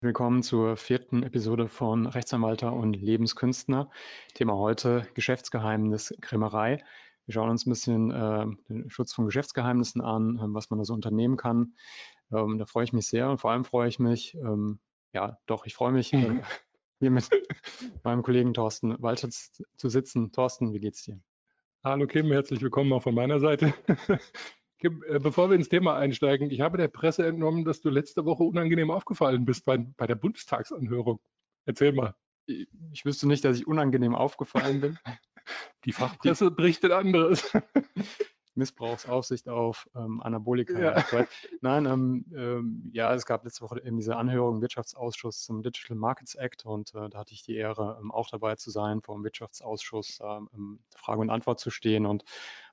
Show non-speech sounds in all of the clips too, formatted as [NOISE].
Willkommen zur vierten Episode von Rechtsanwalter und Lebenskünstler. Thema heute Geschäftsgeheimnis Krämerei. Wir schauen uns ein bisschen äh, den Schutz von Geschäftsgeheimnissen an, äh, was man da so unternehmen kann. Ähm, da freue ich mich sehr und vor allem freue ich mich, ähm, ja doch, ich freue mich, äh, [LAUGHS] hier mit meinem Kollegen Thorsten Walter zu sitzen. Thorsten, wie geht's dir? Hallo Kim, herzlich willkommen auch von meiner Seite. Kim, äh, bevor wir ins Thema einsteigen, ich habe der Presse entnommen, dass du letzte Woche unangenehm aufgefallen bist bei, bei der Bundestagsanhörung. Erzähl mal. Ich, ich wüsste nicht, dass ich unangenehm aufgefallen bin. [LAUGHS] Die Fachpresse berichtet anderes. [LAUGHS] Missbrauchsaufsicht auf ähm, Anabolika. Ja. [LAUGHS] Nein, ähm, ähm, ja, es gab letzte Woche eben diese Anhörung im Wirtschaftsausschuss zum Digital Markets Act und äh, da hatte ich die Ehre, ähm, auch dabei zu sein, vor dem Wirtschaftsausschuss ähm, Frage und Antwort zu stehen und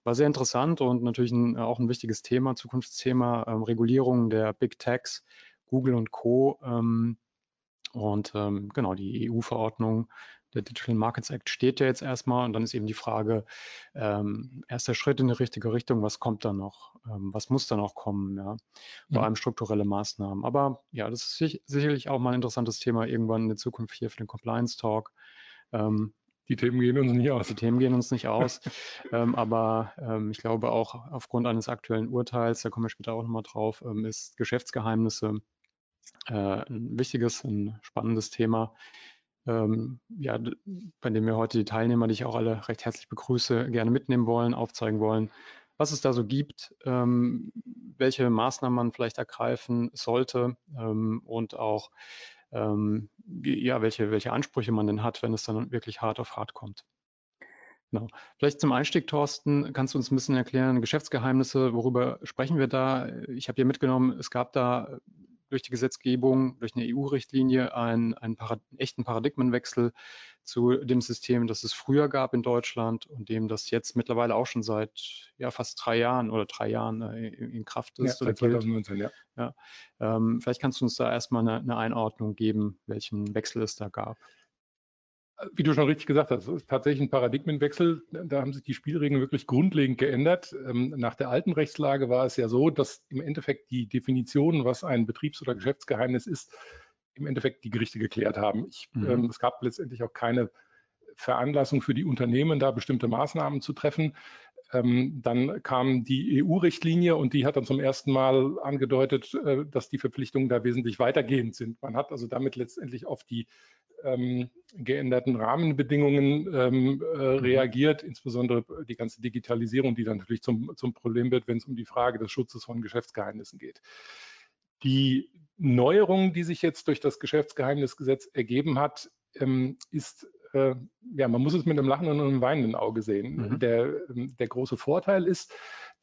war sehr interessant und natürlich ein, auch ein wichtiges Thema, Zukunftsthema, ähm, Regulierung der Big Techs, Google und Co. und genau, die EU-Verordnung der Digital Markets Act steht ja jetzt erstmal und dann ist eben die Frage, ähm, erster Schritt in die richtige Richtung, was kommt da noch? Ähm, was muss da noch kommen? Ja? Vor allem strukturelle Maßnahmen. Aber ja, das ist sich, sicherlich auch mal ein interessantes Thema irgendwann in der Zukunft hier für den Compliance Talk. Ähm, die Themen gehen uns nicht aus. Die Themen gehen uns nicht aus. [LAUGHS] ähm, aber ähm, ich glaube auch aufgrund eines aktuellen Urteils, da kommen wir später auch nochmal drauf, ähm, ist Geschäftsgeheimnisse äh, ein wichtiges, ein spannendes Thema ähm, ja, bei dem wir heute die Teilnehmer, die ich auch alle recht herzlich begrüße, gerne mitnehmen wollen, aufzeigen wollen, was es da so gibt, ähm, welche Maßnahmen man vielleicht ergreifen sollte ähm, und auch ähm, ja, welche, welche Ansprüche man denn hat, wenn es dann wirklich hart auf hart kommt. Genau. Vielleicht zum Einstieg, Thorsten, kannst du uns ein bisschen erklären, Geschäftsgeheimnisse, worüber sprechen wir da? Ich habe hier mitgenommen, es gab da durch die Gesetzgebung, durch eine EU-Richtlinie einen, einen Parad echten Paradigmenwechsel zu dem System, das es früher gab in Deutschland und dem das jetzt mittlerweile auch schon seit ja, fast drei Jahren oder drei Jahren äh, in Kraft ist. Ja, seit 2019, ja. ja. Ähm, vielleicht kannst du uns da erstmal eine, eine Einordnung geben, welchen Wechsel es da gab. Wie du schon richtig gesagt hast, es ist tatsächlich ein Paradigmenwechsel. Da haben sich die Spielregeln wirklich grundlegend geändert. Ähm, nach der alten Rechtslage war es ja so, dass im Endeffekt die Definition, was ein Betriebs- oder Geschäftsgeheimnis ist, im Endeffekt die Gerichte geklärt haben. Ich, mhm. ähm, es gab letztendlich auch keine Veranlassung für die Unternehmen, da bestimmte Maßnahmen zu treffen. Ähm, dann kam die EU-Richtlinie und die hat dann zum ersten Mal angedeutet, äh, dass die Verpflichtungen da wesentlich weitergehend sind. Man hat also damit letztendlich auf die ähm, geänderten Rahmenbedingungen ähm, äh, mhm. reagiert, insbesondere die ganze Digitalisierung, die dann natürlich zum, zum Problem wird, wenn es um die Frage des Schutzes von Geschäftsgeheimnissen geht. Die Neuerung, die sich jetzt durch das Geschäftsgeheimnisgesetz ergeben hat, ähm, ist, äh, ja, man muss es mit einem lachenden und einem weinenden Auge sehen. Mhm. Der, ähm, der große Vorteil ist,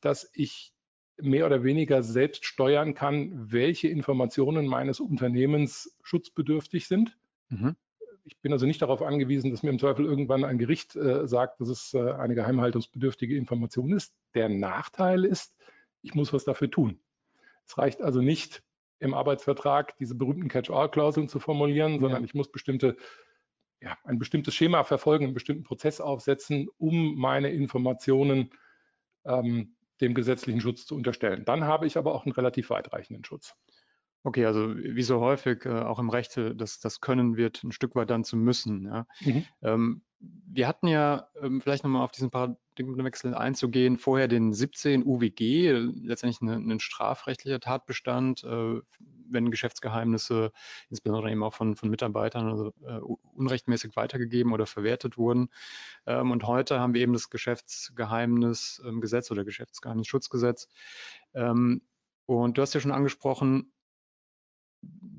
dass ich mehr oder weniger selbst steuern kann, welche Informationen meines Unternehmens schutzbedürftig sind. Mhm ich bin also nicht darauf angewiesen, dass mir im Zweifel irgendwann ein Gericht äh, sagt, dass es äh, eine geheimhaltungsbedürftige Information ist. Der Nachteil ist, ich muss was dafür tun. Es reicht also nicht, im Arbeitsvertrag diese berühmten Catch-all-Klauseln zu formulieren, sondern ja. ich muss bestimmte, ja, ein bestimmtes Schema verfolgen, einen bestimmten Prozess aufsetzen, um meine Informationen ähm, dem gesetzlichen Schutz zu unterstellen. Dann habe ich aber auch einen relativ weitreichenden Schutz. Okay, also wie so häufig äh, auch im Recht, äh, das, das Können wird ein Stück weit dann zu müssen. Ja. Mhm. Ähm, wir hatten ja, ähm, vielleicht nochmal auf diesen Paradigmenwechsel einzugehen, vorher den 17 UWG, letztendlich ein, ein strafrechtlicher Tatbestand, äh, wenn Geschäftsgeheimnisse, insbesondere eben auch von, von Mitarbeitern, also, äh, unrechtmäßig weitergegeben oder verwertet wurden. Ähm, und heute haben wir eben das Geschäftsgeheimnisgesetz ähm, oder Geschäftsgeheimnisschutzgesetz. Ähm, und du hast ja schon angesprochen,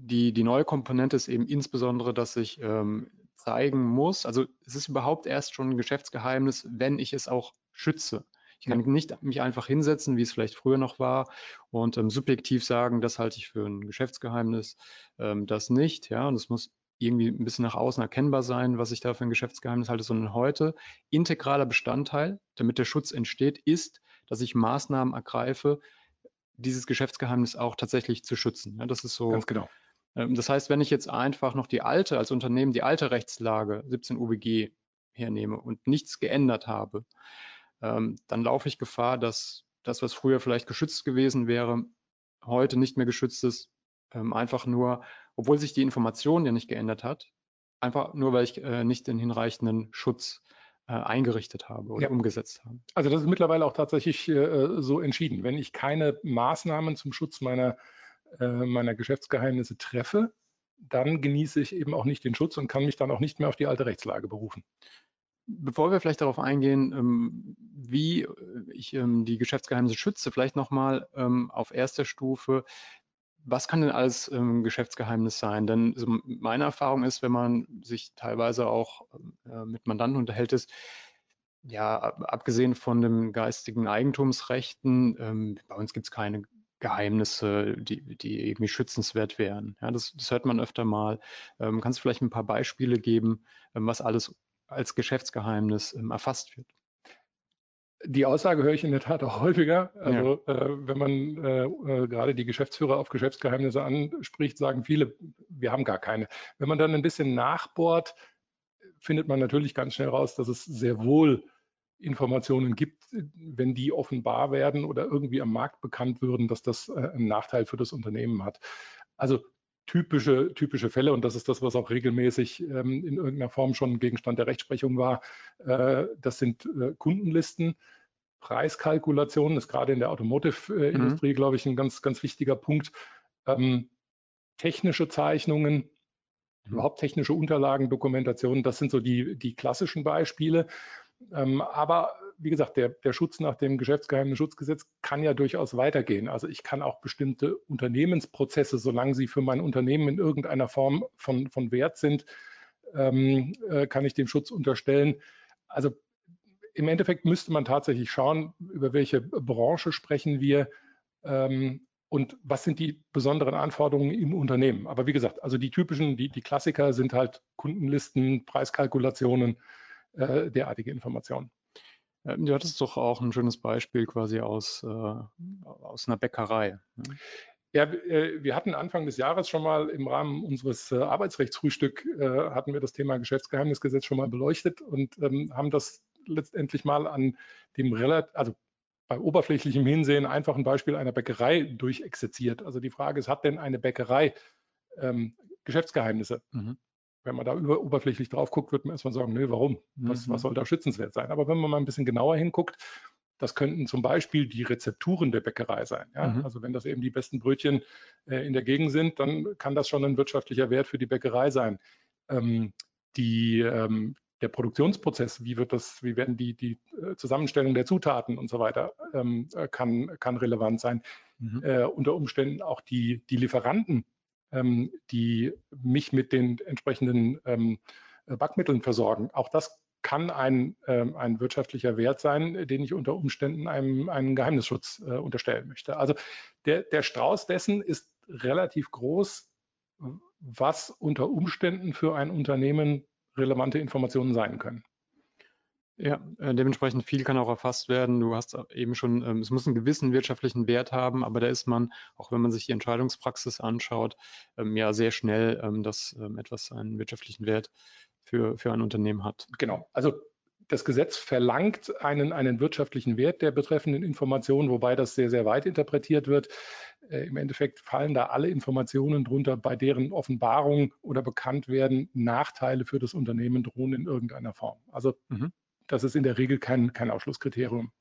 die, die neue Komponente ist eben insbesondere, dass ich ähm, zeigen muss, also es ist überhaupt erst schon ein Geschäftsgeheimnis, wenn ich es auch schütze. Ich kann nicht mich einfach hinsetzen, wie es vielleicht früher noch war, und ähm, subjektiv sagen, das halte ich für ein Geschäftsgeheimnis, ähm, das nicht. Ja, und es muss irgendwie ein bisschen nach außen erkennbar sein, was ich da für ein Geschäftsgeheimnis halte, sondern heute integraler Bestandteil, damit der Schutz entsteht, ist, dass ich Maßnahmen ergreife, dieses Geschäftsgeheimnis auch tatsächlich zu schützen. Ja, das ist so. Genau. Ähm, das heißt, wenn ich jetzt einfach noch die alte, als Unternehmen die alte Rechtslage 17 UWG hernehme und nichts geändert habe, ähm, dann laufe ich Gefahr, dass das, was früher vielleicht geschützt gewesen wäre, heute nicht mehr geschützt ist, ähm, einfach nur, obwohl sich die Information ja nicht geändert hat, einfach nur, weil ich äh, nicht den hinreichenden Schutz äh, eingerichtet habe oder ja. umgesetzt habe. Also das ist mittlerweile auch tatsächlich äh, so entschieden. Wenn ich keine Maßnahmen zum Schutz meiner, äh, meiner Geschäftsgeheimnisse treffe, dann genieße ich eben auch nicht den Schutz und kann mich dann auch nicht mehr auf die alte Rechtslage berufen. Bevor wir vielleicht darauf eingehen, ähm, wie ich ähm, die Geschäftsgeheimnisse schütze, vielleicht nochmal ähm, auf erster Stufe, was kann denn alles Geschäftsgeheimnis sein? Denn meine Erfahrung ist, wenn man sich teilweise auch äh, mit Mandanten unterhält, ist, ja, abgesehen von den geistigen Eigentumsrechten, bei uns gibt es keine Geheimnisse, die, die irgendwie schützenswert wären. Ja, das, das hört man öfter mal. Ähm, kannst du vielleicht ein paar Beispiele geben, ähm, was alles als Geschäftsgeheimnis ähm, erfasst wird? Die Aussage höre ich in der Tat auch häufiger. Also ja. äh, wenn man äh, äh, gerade die Geschäftsführer auf Geschäftsgeheimnisse anspricht, sagen viele, wir haben gar keine. Wenn man dann ein bisschen nachbohrt, findet man natürlich ganz schnell raus, dass es sehr wohl Informationen gibt, wenn die offenbar werden oder irgendwie am Markt bekannt würden, dass das äh, einen Nachteil für das Unternehmen hat. Also typische, typische Fälle, und das ist das, was auch regelmäßig ähm, in irgendeiner Form schon Gegenstand der Rechtsprechung war, äh, das sind äh, Kundenlisten. Preiskalkulationen ist gerade in der Automotive-Industrie, mhm. glaube ich, ein ganz, ganz wichtiger Punkt. Ähm, technische Zeichnungen, mhm. überhaupt technische Unterlagen, Dokumentationen, das sind so die, die klassischen Beispiele. Ähm, aber wie gesagt, der, der Schutz nach dem Geschäftsgeheimnisschutzgesetz kann ja durchaus weitergehen. Also ich kann auch bestimmte Unternehmensprozesse, solange sie für mein Unternehmen in irgendeiner Form von, von Wert sind, ähm, äh, kann ich dem Schutz unterstellen. Also im Endeffekt müsste man tatsächlich schauen, über welche Branche sprechen wir ähm, und was sind die besonderen Anforderungen im Unternehmen. Aber wie gesagt, also die typischen, die, die Klassiker sind halt Kundenlisten, Preiskalkulationen, äh, derartige Informationen. Du hattest doch auch ein schönes Beispiel quasi aus, äh, aus einer Bäckerei. Ne? Ja, äh, wir hatten Anfang des Jahres schon mal im Rahmen unseres äh, Arbeitsrechtsfrühstück äh, hatten wir das Thema Geschäftsgeheimnisgesetz schon mal beleuchtet und ähm, haben das letztendlich mal an dem relativ, also bei oberflächlichem Hinsehen einfach ein Beispiel einer Bäckerei durchexerziert. Also die Frage ist, hat denn eine Bäckerei ähm, Geschäftsgeheimnisse? Mhm wenn man da über, oberflächlich drauf guckt, wird man erstmal sagen, nö, warum? Was, mhm. was soll da schützenswert sein? Aber wenn man mal ein bisschen genauer hinguckt, das könnten zum Beispiel die Rezepturen der Bäckerei sein. Ja? Mhm. Also wenn das eben die besten Brötchen äh, in der Gegend sind, dann kann das schon ein wirtschaftlicher Wert für die Bäckerei sein. Ähm, die, ähm, der Produktionsprozess, wie wird das, wie werden die, die äh, Zusammenstellung der Zutaten und so weiter, ähm, äh, kann, kann relevant sein. Mhm. Äh, unter Umständen auch die, die Lieferanten die mich mit den entsprechenden ähm, Backmitteln versorgen. Auch das kann ein, ähm, ein wirtschaftlicher Wert sein, den ich unter Umständen einem einen Geheimnisschutz äh, unterstellen möchte. Also der, der Strauß dessen ist relativ groß, was unter Umständen für ein Unternehmen relevante Informationen sein können. Ja, äh, dementsprechend viel kann auch erfasst werden. Du hast eben schon, ähm, es muss einen gewissen wirtschaftlichen Wert haben, aber da ist man, auch wenn man sich die Entscheidungspraxis anschaut, ähm, ja sehr schnell, ähm, dass etwas einen wirtschaftlichen Wert für, für ein Unternehmen hat. Genau. Also das Gesetz verlangt einen, einen wirtschaftlichen Wert der betreffenden Informationen, wobei das sehr, sehr weit interpretiert wird. Äh, Im Endeffekt fallen da alle Informationen drunter, bei deren Offenbarung oder Bekanntwerden Nachteile für das Unternehmen drohen in irgendeiner Form. Also mhm das ist in der Regel kein, kein Ausschlusskriterium.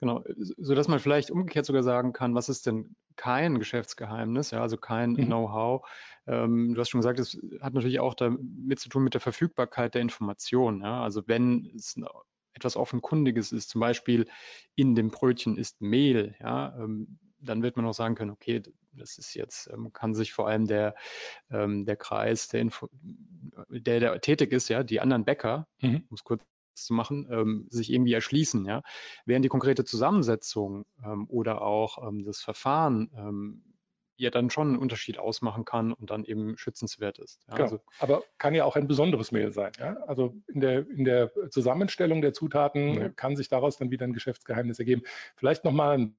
Genau, sodass man vielleicht umgekehrt sogar sagen kann, was ist denn kein Geschäftsgeheimnis, ja, also kein mhm. Know-how. Ähm, du hast schon gesagt, es hat natürlich auch damit zu tun mit der Verfügbarkeit der Information. Ja? Also wenn es etwas offenkundiges ist, zum Beispiel in dem Brötchen ist Mehl, ja, ähm, dann wird man auch sagen können, okay, das ist jetzt, ähm, kann sich vor allem der, ähm, der Kreis, der, Info, der, der tätig ist, ja, die anderen Bäcker, mhm. um es kurz zu machen, ähm, sich irgendwie erschließen. Ja? Während die konkrete Zusammensetzung ähm, oder auch ähm, das Verfahren ähm, ja dann schon einen Unterschied ausmachen kann und dann eben schützenswert ist. Ja? Genau. Also, aber kann ja auch ein besonderes Mehl sein. Ja? Also in der, in der Zusammenstellung der Zutaten ja. kann sich daraus dann wieder ein Geschäftsgeheimnis ergeben. Vielleicht nochmal ein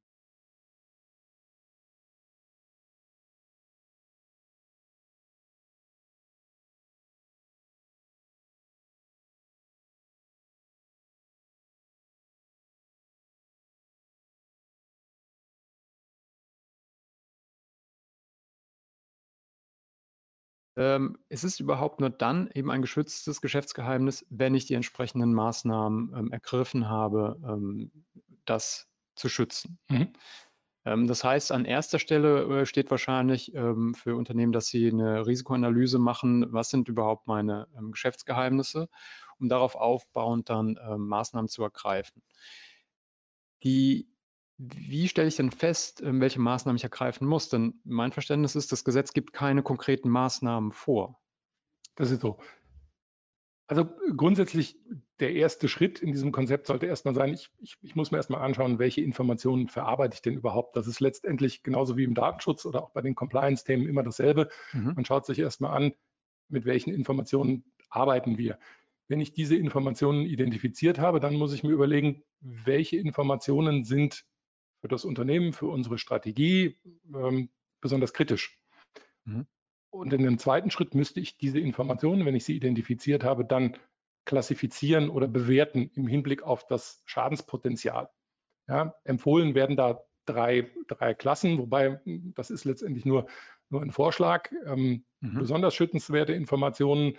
Ähm, es ist überhaupt nur dann eben ein geschütztes Geschäftsgeheimnis, wenn ich die entsprechenden Maßnahmen ähm, ergriffen habe, ähm, das zu schützen. Mhm. Ähm, das heißt, an erster Stelle äh, steht wahrscheinlich ähm, für Unternehmen, dass sie eine Risikoanalyse machen, was sind überhaupt meine ähm, Geschäftsgeheimnisse, um darauf aufbauend dann Maßnahmen zu ergreifen. Die wie stelle ich denn fest, welche Maßnahmen ich ergreifen muss? Denn mein Verständnis ist, das Gesetz gibt keine konkreten Maßnahmen vor. Das ist so. Also grundsätzlich der erste Schritt in diesem Konzept sollte erstmal sein, ich, ich, ich muss mir erstmal anschauen, welche Informationen verarbeite ich denn überhaupt. Das ist letztendlich genauso wie im Datenschutz oder auch bei den Compliance-Themen immer dasselbe. Mhm. Man schaut sich erstmal an, mit welchen Informationen arbeiten wir. Wenn ich diese Informationen identifiziert habe, dann muss ich mir überlegen, welche Informationen sind für das Unternehmen, für unsere Strategie ähm, besonders kritisch. Mhm. Und in dem zweiten Schritt müsste ich diese Informationen, wenn ich sie identifiziert habe, dann klassifizieren oder bewerten im Hinblick auf das Schadenspotenzial. Ja, empfohlen werden da drei, drei Klassen, wobei das ist letztendlich nur, nur ein Vorschlag. Ähm, mhm. Besonders schützenswerte Informationen,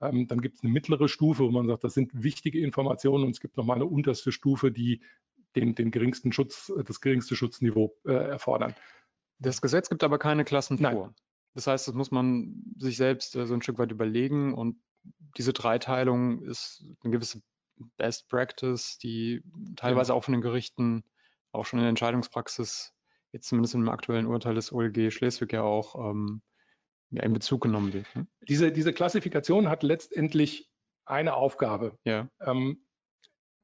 ähm, dann gibt es eine mittlere Stufe, wo man sagt, das sind wichtige Informationen und es gibt nochmal eine unterste Stufe, die den, den geringsten Schutz, das geringste Schutzniveau äh, erfordern. Das Gesetz gibt aber keine Klassen Nein. vor. Das heißt, das muss man sich selbst äh, so ein Stück weit überlegen und diese Dreiteilung ist eine gewisse Best Practice, die teilweise ja. auch von den Gerichten auch schon in der Entscheidungspraxis, jetzt zumindest im aktuellen Urteil des OLG Schleswig ja auch ähm, ja, in Bezug genommen wird. Ne? Diese, diese Klassifikation hat letztendlich eine Aufgabe. Ja. Ähm,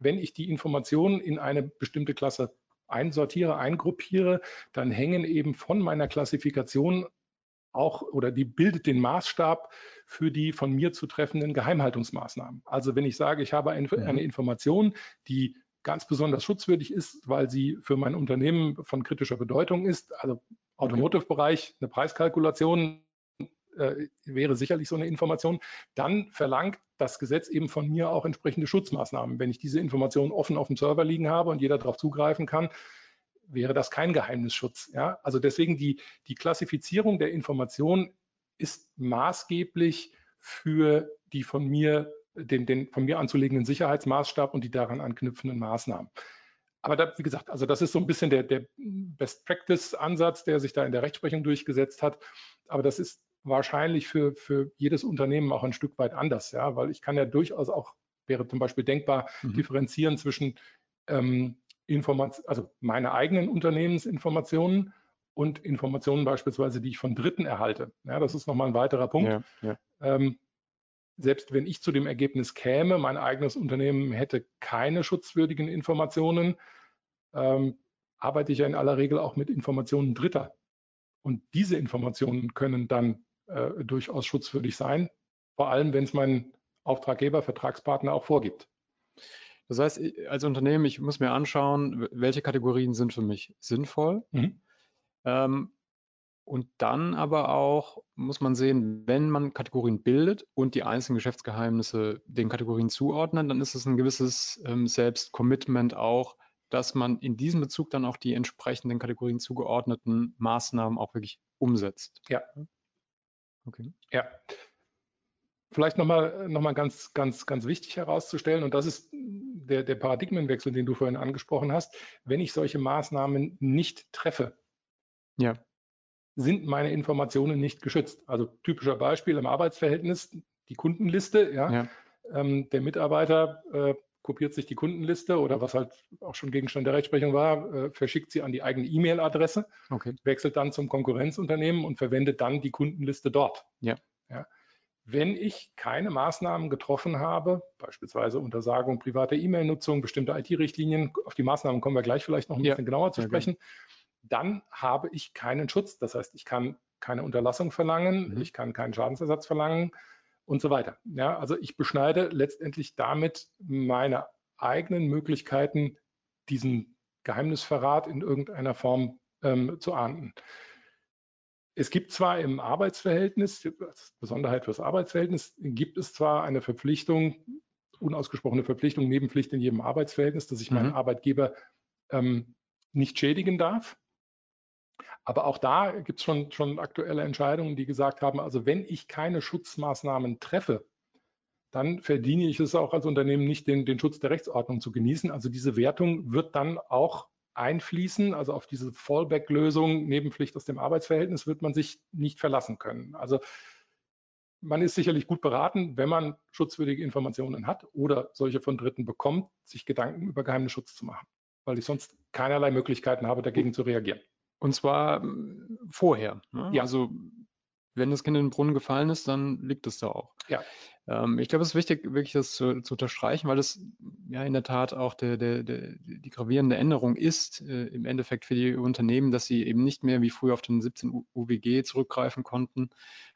wenn ich die Informationen in eine bestimmte Klasse einsortiere, eingruppiere, dann hängen eben von meiner Klassifikation auch oder die bildet den Maßstab für die von mir zu treffenden Geheimhaltungsmaßnahmen. Also wenn ich sage, ich habe eine, mhm. eine Information, die ganz besonders schutzwürdig ist, weil sie für mein Unternehmen von kritischer Bedeutung ist, also Automotive-Bereich, eine Preiskalkulation äh, wäre sicherlich so eine Information, dann verlangt das Gesetz eben von mir auch entsprechende Schutzmaßnahmen. Wenn ich diese Information offen auf dem Server liegen habe und jeder darauf zugreifen kann, wäre das kein Geheimnisschutz. Ja? Also deswegen die, die Klassifizierung der Information ist maßgeblich für die von mir, den, den von mir anzulegenden Sicherheitsmaßstab und die daran anknüpfenden Maßnahmen. Aber da, wie gesagt, also das ist so ein bisschen der, der Best Practice Ansatz, der sich da in der Rechtsprechung durchgesetzt hat. Aber das ist wahrscheinlich für, für jedes Unternehmen auch ein Stück weit anders, ja, weil ich kann ja durchaus auch, wäre zum Beispiel denkbar, mhm. differenzieren zwischen ähm, Informationen, also meine eigenen Unternehmensinformationen und Informationen beispielsweise, die ich von Dritten erhalte. Ja, das ist nochmal ein weiterer Punkt. Ja, ja. Ähm, selbst wenn ich zu dem Ergebnis käme, mein eigenes Unternehmen hätte keine schutzwürdigen Informationen, ähm, arbeite ich ja in aller Regel auch mit Informationen Dritter. Und diese Informationen können dann äh, durchaus schutzwürdig sein, vor allem wenn es mein Auftraggeber, Vertragspartner auch vorgibt. Das heißt, als Unternehmen, ich muss mir anschauen, welche Kategorien sind für mich sinnvoll. Mhm. Ähm, und dann aber auch muss man sehen, wenn man Kategorien bildet und die einzelnen Geschäftsgeheimnisse den Kategorien zuordnen, dann ist es ein gewisses ähm, Selbstcommitment auch, dass man in diesem Bezug dann auch die entsprechenden Kategorien zugeordneten Maßnahmen auch wirklich umsetzt. Ja. Okay. Ja. Vielleicht nochmal noch mal ganz, ganz, ganz wichtig herauszustellen, und das ist der, der Paradigmenwechsel, den du vorhin angesprochen hast. Wenn ich solche Maßnahmen nicht treffe, ja. sind meine Informationen nicht geschützt. Also typischer Beispiel im Arbeitsverhältnis, die Kundenliste. Ja. ja. Ähm, der Mitarbeiter äh, kopiert sich die Kundenliste oder was halt auch schon Gegenstand der Rechtsprechung war, äh, verschickt sie an die eigene E-Mail-Adresse, okay. wechselt dann zum Konkurrenzunternehmen und verwendet dann die Kundenliste dort. Ja. ja. Wenn ich keine Maßnahmen getroffen habe, beispielsweise Untersagung privater E-Mail-Nutzung, bestimmte IT-Richtlinien, auf die Maßnahmen kommen wir gleich vielleicht noch ein ja. bisschen genauer zu sprechen, dann habe ich keinen Schutz. Das heißt, ich kann keine Unterlassung verlangen, mhm. ich kann keinen Schadensersatz verlangen und so weiter. Ja, also ich beschneide letztendlich damit meine eigenen Möglichkeiten, diesen Geheimnisverrat in irgendeiner Form ähm, zu ahnden. Es gibt zwar im Arbeitsverhältnis, als Besonderheit fürs Arbeitsverhältnis, gibt es zwar eine Verpflichtung, unausgesprochene Verpflichtung, Nebenpflicht in jedem Arbeitsverhältnis, dass ich mhm. meinen Arbeitgeber ähm, nicht schädigen darf. Aber auch da gibt es schon, schon aktuelle Entscheidungen, die gesagt haben, also wenn ich keine Schutzmaßnahmen treffe, dann verdiene ich es auch als Unternehmen nicht, den, den Schutz der Rechtsordnung zu genießen. Also diese Wertung wird dann auch einfließen. Also auf diese Fallback-Lösung, Nebenpflicht aus dem Arbeitsverhältnis, wird man sich nicht verlassen können. Also man ist sicherlich gut beraten, wenn man schutzwürdige Informationen hat oder solche von Dritten bekommt, sich Gedanken über Geheimnisschutz zu machen, weil ich sonst keinerlei Möglichkeiten habe, dagegen zu reagieren. Und zwar ähm, vorher. Ne? Ja. Also wenn das Kind in den Brunnen gefallen ist, dann liegt es da auch. Ja. Ähm, ich glaube, es ist wichtig, wirklich das zu, zu, unterstreichen, weil es ja in der Tat auch der, der, der, die gravierende Änderung ist, äh, im Endeffekt für die Unternehmen, dass sie eben nicht mehr wie früher auf den 17 UWG zurückgreifen konnten,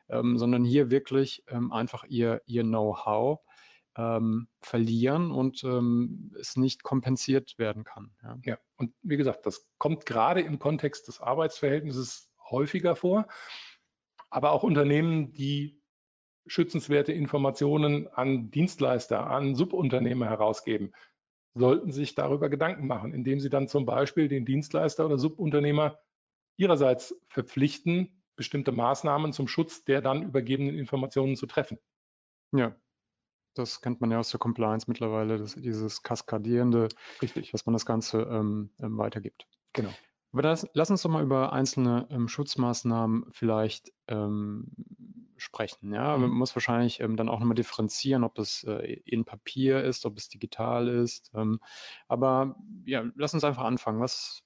ähm, sondern hier wirklich ähm, einfach ihr, ihr Know-how ähm, verlieren und ähm, es nicht kompensiert werden kann. Ja. ja, und wie gesagt, das kommt gerade im Kontext des Arbeitsverhältnisses häufiger vor, aber auch Unternehmen, die schützenswerte Informationen an Dienstleister, an Subunternehmer herausgeben, sollten sich darüber Gedanken machen, indem sie dann zum Beispiel den Dienstleister oder Subunternehmer ihrerseits verpflichten, bestimmte Maßnahmen zum Schutz der dann übergebenen Informationen zu treffen. Ja, das kennt man ja aus der Compliance mittlerweile, das, dieses kaskadierende, Richtig. dass man das Ganze ähm, ähm, weitergibt. Genau. Aber das, lass uns doch mal über einzelne ähm, Schutzmaßnahmen vielleicht ähm, sprechen. Ja, mhm. man muss wahrscheinlich ähm, dann auch nochmal differenzieren, ob es äh, in Papier ist, ob es digital ist. Ähm, aber ja, lass uns einfach anfangen. Was,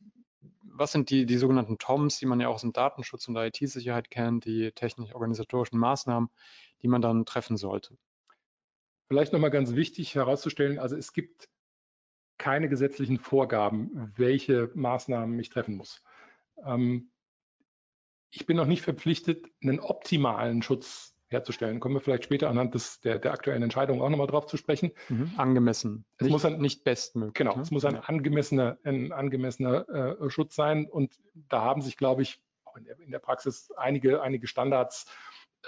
was sind die, die sogenannten TOMs, die man ja auch aus dem Datenschutz und der IT-Sicherheit kennt, die technisch-organisatorischen Maßnahmen, die man dann treffen sollte? Vielleicht nochmal ganz wichtig herauszustellen, also es gibt keine gesetzlichen Vorgaben, welche Maßnahmen ich treffen muss. Ähm, ich bin noch nicht verpflichtet, einen optimalen Schutz herzustellen. Kommen wir vielleicht später anhand des, der, der aktuellen Entscheidung auch nochmal drauf zu sprechen. Mhm. Angemessen. Es nicht, muss ein, nicht bestmöglich. Genau, ne? es muss ein angemessener, ein angemessener äh, Schutz sein. Und da haben sich, glaube ich, auch in der, in der Praxis einige, einige Standards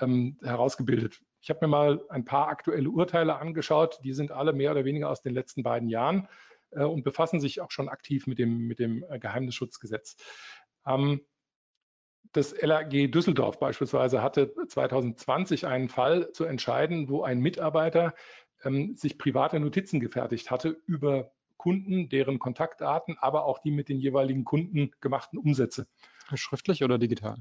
ähm, herausgebildet. Ich habe mir mal ein paar aktuelle Urteile angeschaut, die sind alle mehr oder weniger aus den letzten beiden Jahren äh, und befassen sich auch schon aktiv mit dem, mit dem äh, Geheimnisschutzgesetz. Ähm, das LAG Düsseldorf beispielsweise hatte 2020 einen Fall zu entscheiden, wo ein Mitarbeiter ähm, sich private Notizen gefertigt hatte über Kunden, deren Kontaktdaten, aber auch die mit den jeweiligen Kunden gemachten Umsätze. Schriftlich oder digital?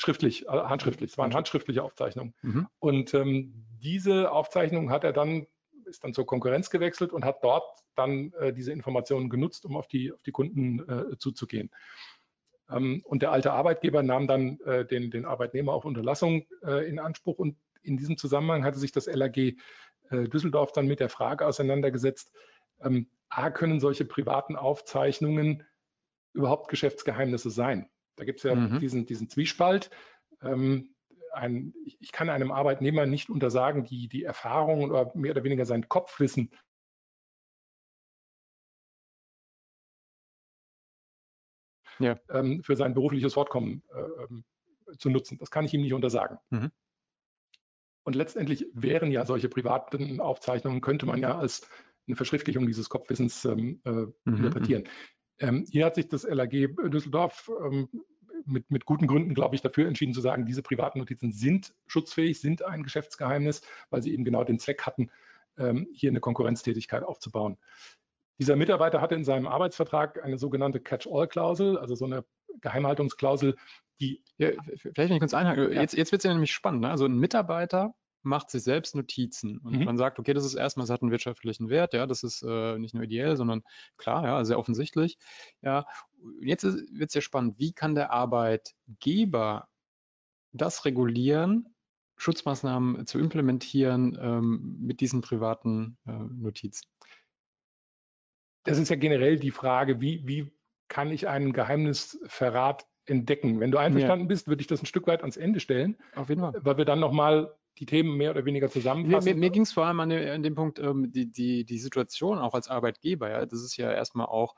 Schriftlich, äh, handschriftlich. Es waren handschriftliche Aufzeichnungen. Mhm. Und ähm, diese Aufzeichnung hat er dann, ist dann zur Konkurrenz gewechselt und hat dort dann äh, diese Informationen genutzt, um auf die, auf die Kunden äh, zuzugehen. Ähm, und der alte Arbeitgeber nahm dann äh, den, den Arbeitnehmer auf Unterlassung äh, in Anspruch und in diesem Zusammenhang hatte sich das LAG äh, Düsseldorf dann mit der Frage auseinandergesetzt, ähm, A, können solche privaten Aufzeichnungen überhaupt Geschäftsgeheimnisse sein? Da gibt es ja mhm. diesen, diesen Zwiespalt. Ähm, ein, ich kann einem Arbeitnehmer nicht untersagen, die, die Erfahrung oder mehr oder weniger sein Kopfwissen ja. ähm, für sein berufliches Fortkommen äh, ähm, zu nutzen. Das kann ich ihm nicht untersagen. Mhm. Und letztendlich wären ja solche privaten Aufzeichnungen, könnte man ja als eine Verschriftlichung dieses Kopfwissens ähm, äh, mhm. interpretieren. Ähm, hier hat sich das LAG Düsseldorf ähm, mit, mit guten Gründen, glaube ich, dafür entschieden zu sagen, diese privaten Notizen sind schutzfähig, sind ein Geschäftsgeheimnis, weil sie eben genau den Zweck hatten, ähm, hier eine Konkurrenztätigkeit aufzubauen. Dieser Mitarbeiter hatte in seinem Arbeitsvertrag eine sogenannte Catch-all-Klausel, also so eine Geheimhaltungsklausel, die. Ja, vielleicht, wenn ich kurz einhaken, ja. jetzt, jetzt wird es ja nämlich spannend. Ne? Also ein Mitarbeiter macht sich selbst Notizen und mhm. man sagt, okay, das ist erstmal, es hat einen wirtschaftlichen Wert, ja, das ist äh, nicht nur ideell, sondern klar, ja, sehr offensichtlich. Ja, jetzt wird es ja spannend, wie kann der Arbeitgeber das regulieren, Schutzmaßnahmen zu implementieren ähm, mit diesen privaten äh, Notizen? Das ist ja generell die Frage, wie, wie kann ich einen Geheimnisverrat entdecken? Wenn du einverstanden ja. bist, würde ich das ein Stück weit ans Ende stellen, Auf jeden Fall. weil wir dann nochmal die Themen mehr oder weniger zusammenfassen? Mir, mir, mir ging es vor allem an dem, an dem Punkt, ähm, die, die, die Situation auch als Arbeitgeber. Ja, das ist ja erstmal auch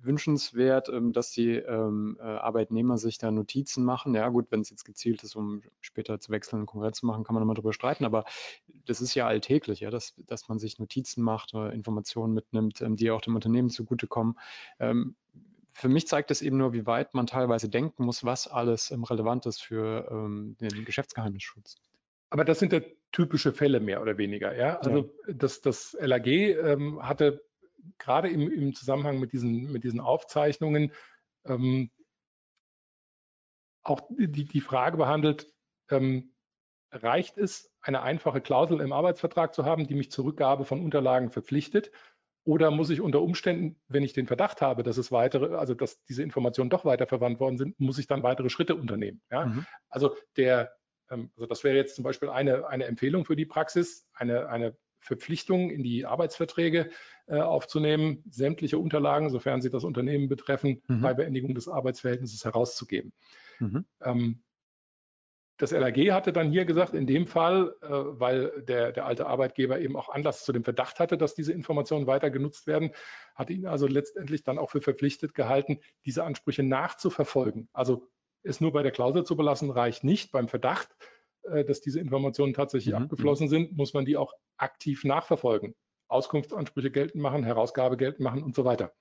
wünschenswert, ähm, dass die ähm, äh, Arbeitnehmer sich da Notizen machen. Ja, gut, wenn es jetzt gezielt ist, um später zu wechseln und Konkurrenz zu machen, kann man nochmal drüber streiten, aber das ist ja alltäglich, ja, dass, dass man sich Notizen macht, Informationen mitnimmt, ähm, die auch dem Unternehmen zugutekommen. Für mich zeigt es eben nur, wie weit man teilweise denken muss, was alles relevant ist für den Geschäftsgeheimnisschutz. Aber das sind ja typische Fälle mehr oder weniger. Ja? Also ja. Das, das LAG ähm, hatte gerade im, im, Zusammenhang mit diesen, mit diesen Aufzeichnungen ähm, auch die, die Frage behandelt, ähm, reicht es, eine einfache Klausel im Arbeitsvertrag zu haben, die mich zur Rückgabe von Unterlagen verpflichtet? Oder muss ich unter Umständen, wenn ich den Verdacht habe, dass es weitere, also dass diese Informationen doch weiter verwandt worden sind, muss ich dann weitere Schritte unternehmen? Ja? Mhm. Also der, also das wäre jetzt zum Beispiel eine, eine Empfehlung für die Praxis, eine, eine Verpflichtung in die Arbeitsverträge äh, aufzunehmen, sämtliche Unterlagen, sofern sie das Unternehmen betreffen, mhm. bei Beendigung des Arbeitsverhältnisses herauszugeben. Mhm. Ähm, das LAG hatte dann hier gesagt, in dem Fall, äh, weil der, der alte Arbeitgeber eben auch Anlass zu dem Verdacht hatte, dass diese Informationen weiter genutzt werden, hatte ihn also letztendlich dann auch für verpflichtet gehalten, diese Ansprüche nachzuverfolgen. Also es nur bei der Klausel zu belassen, reicht nicht. Beim Verdacht, äh, dass diese Informationen tatsächlich mhm. abgeflossen sind, muss man die auch aktiv nachverfolgen. Auskunftsansprüche geltend machen, Herausgabe geltend machen und so weiter.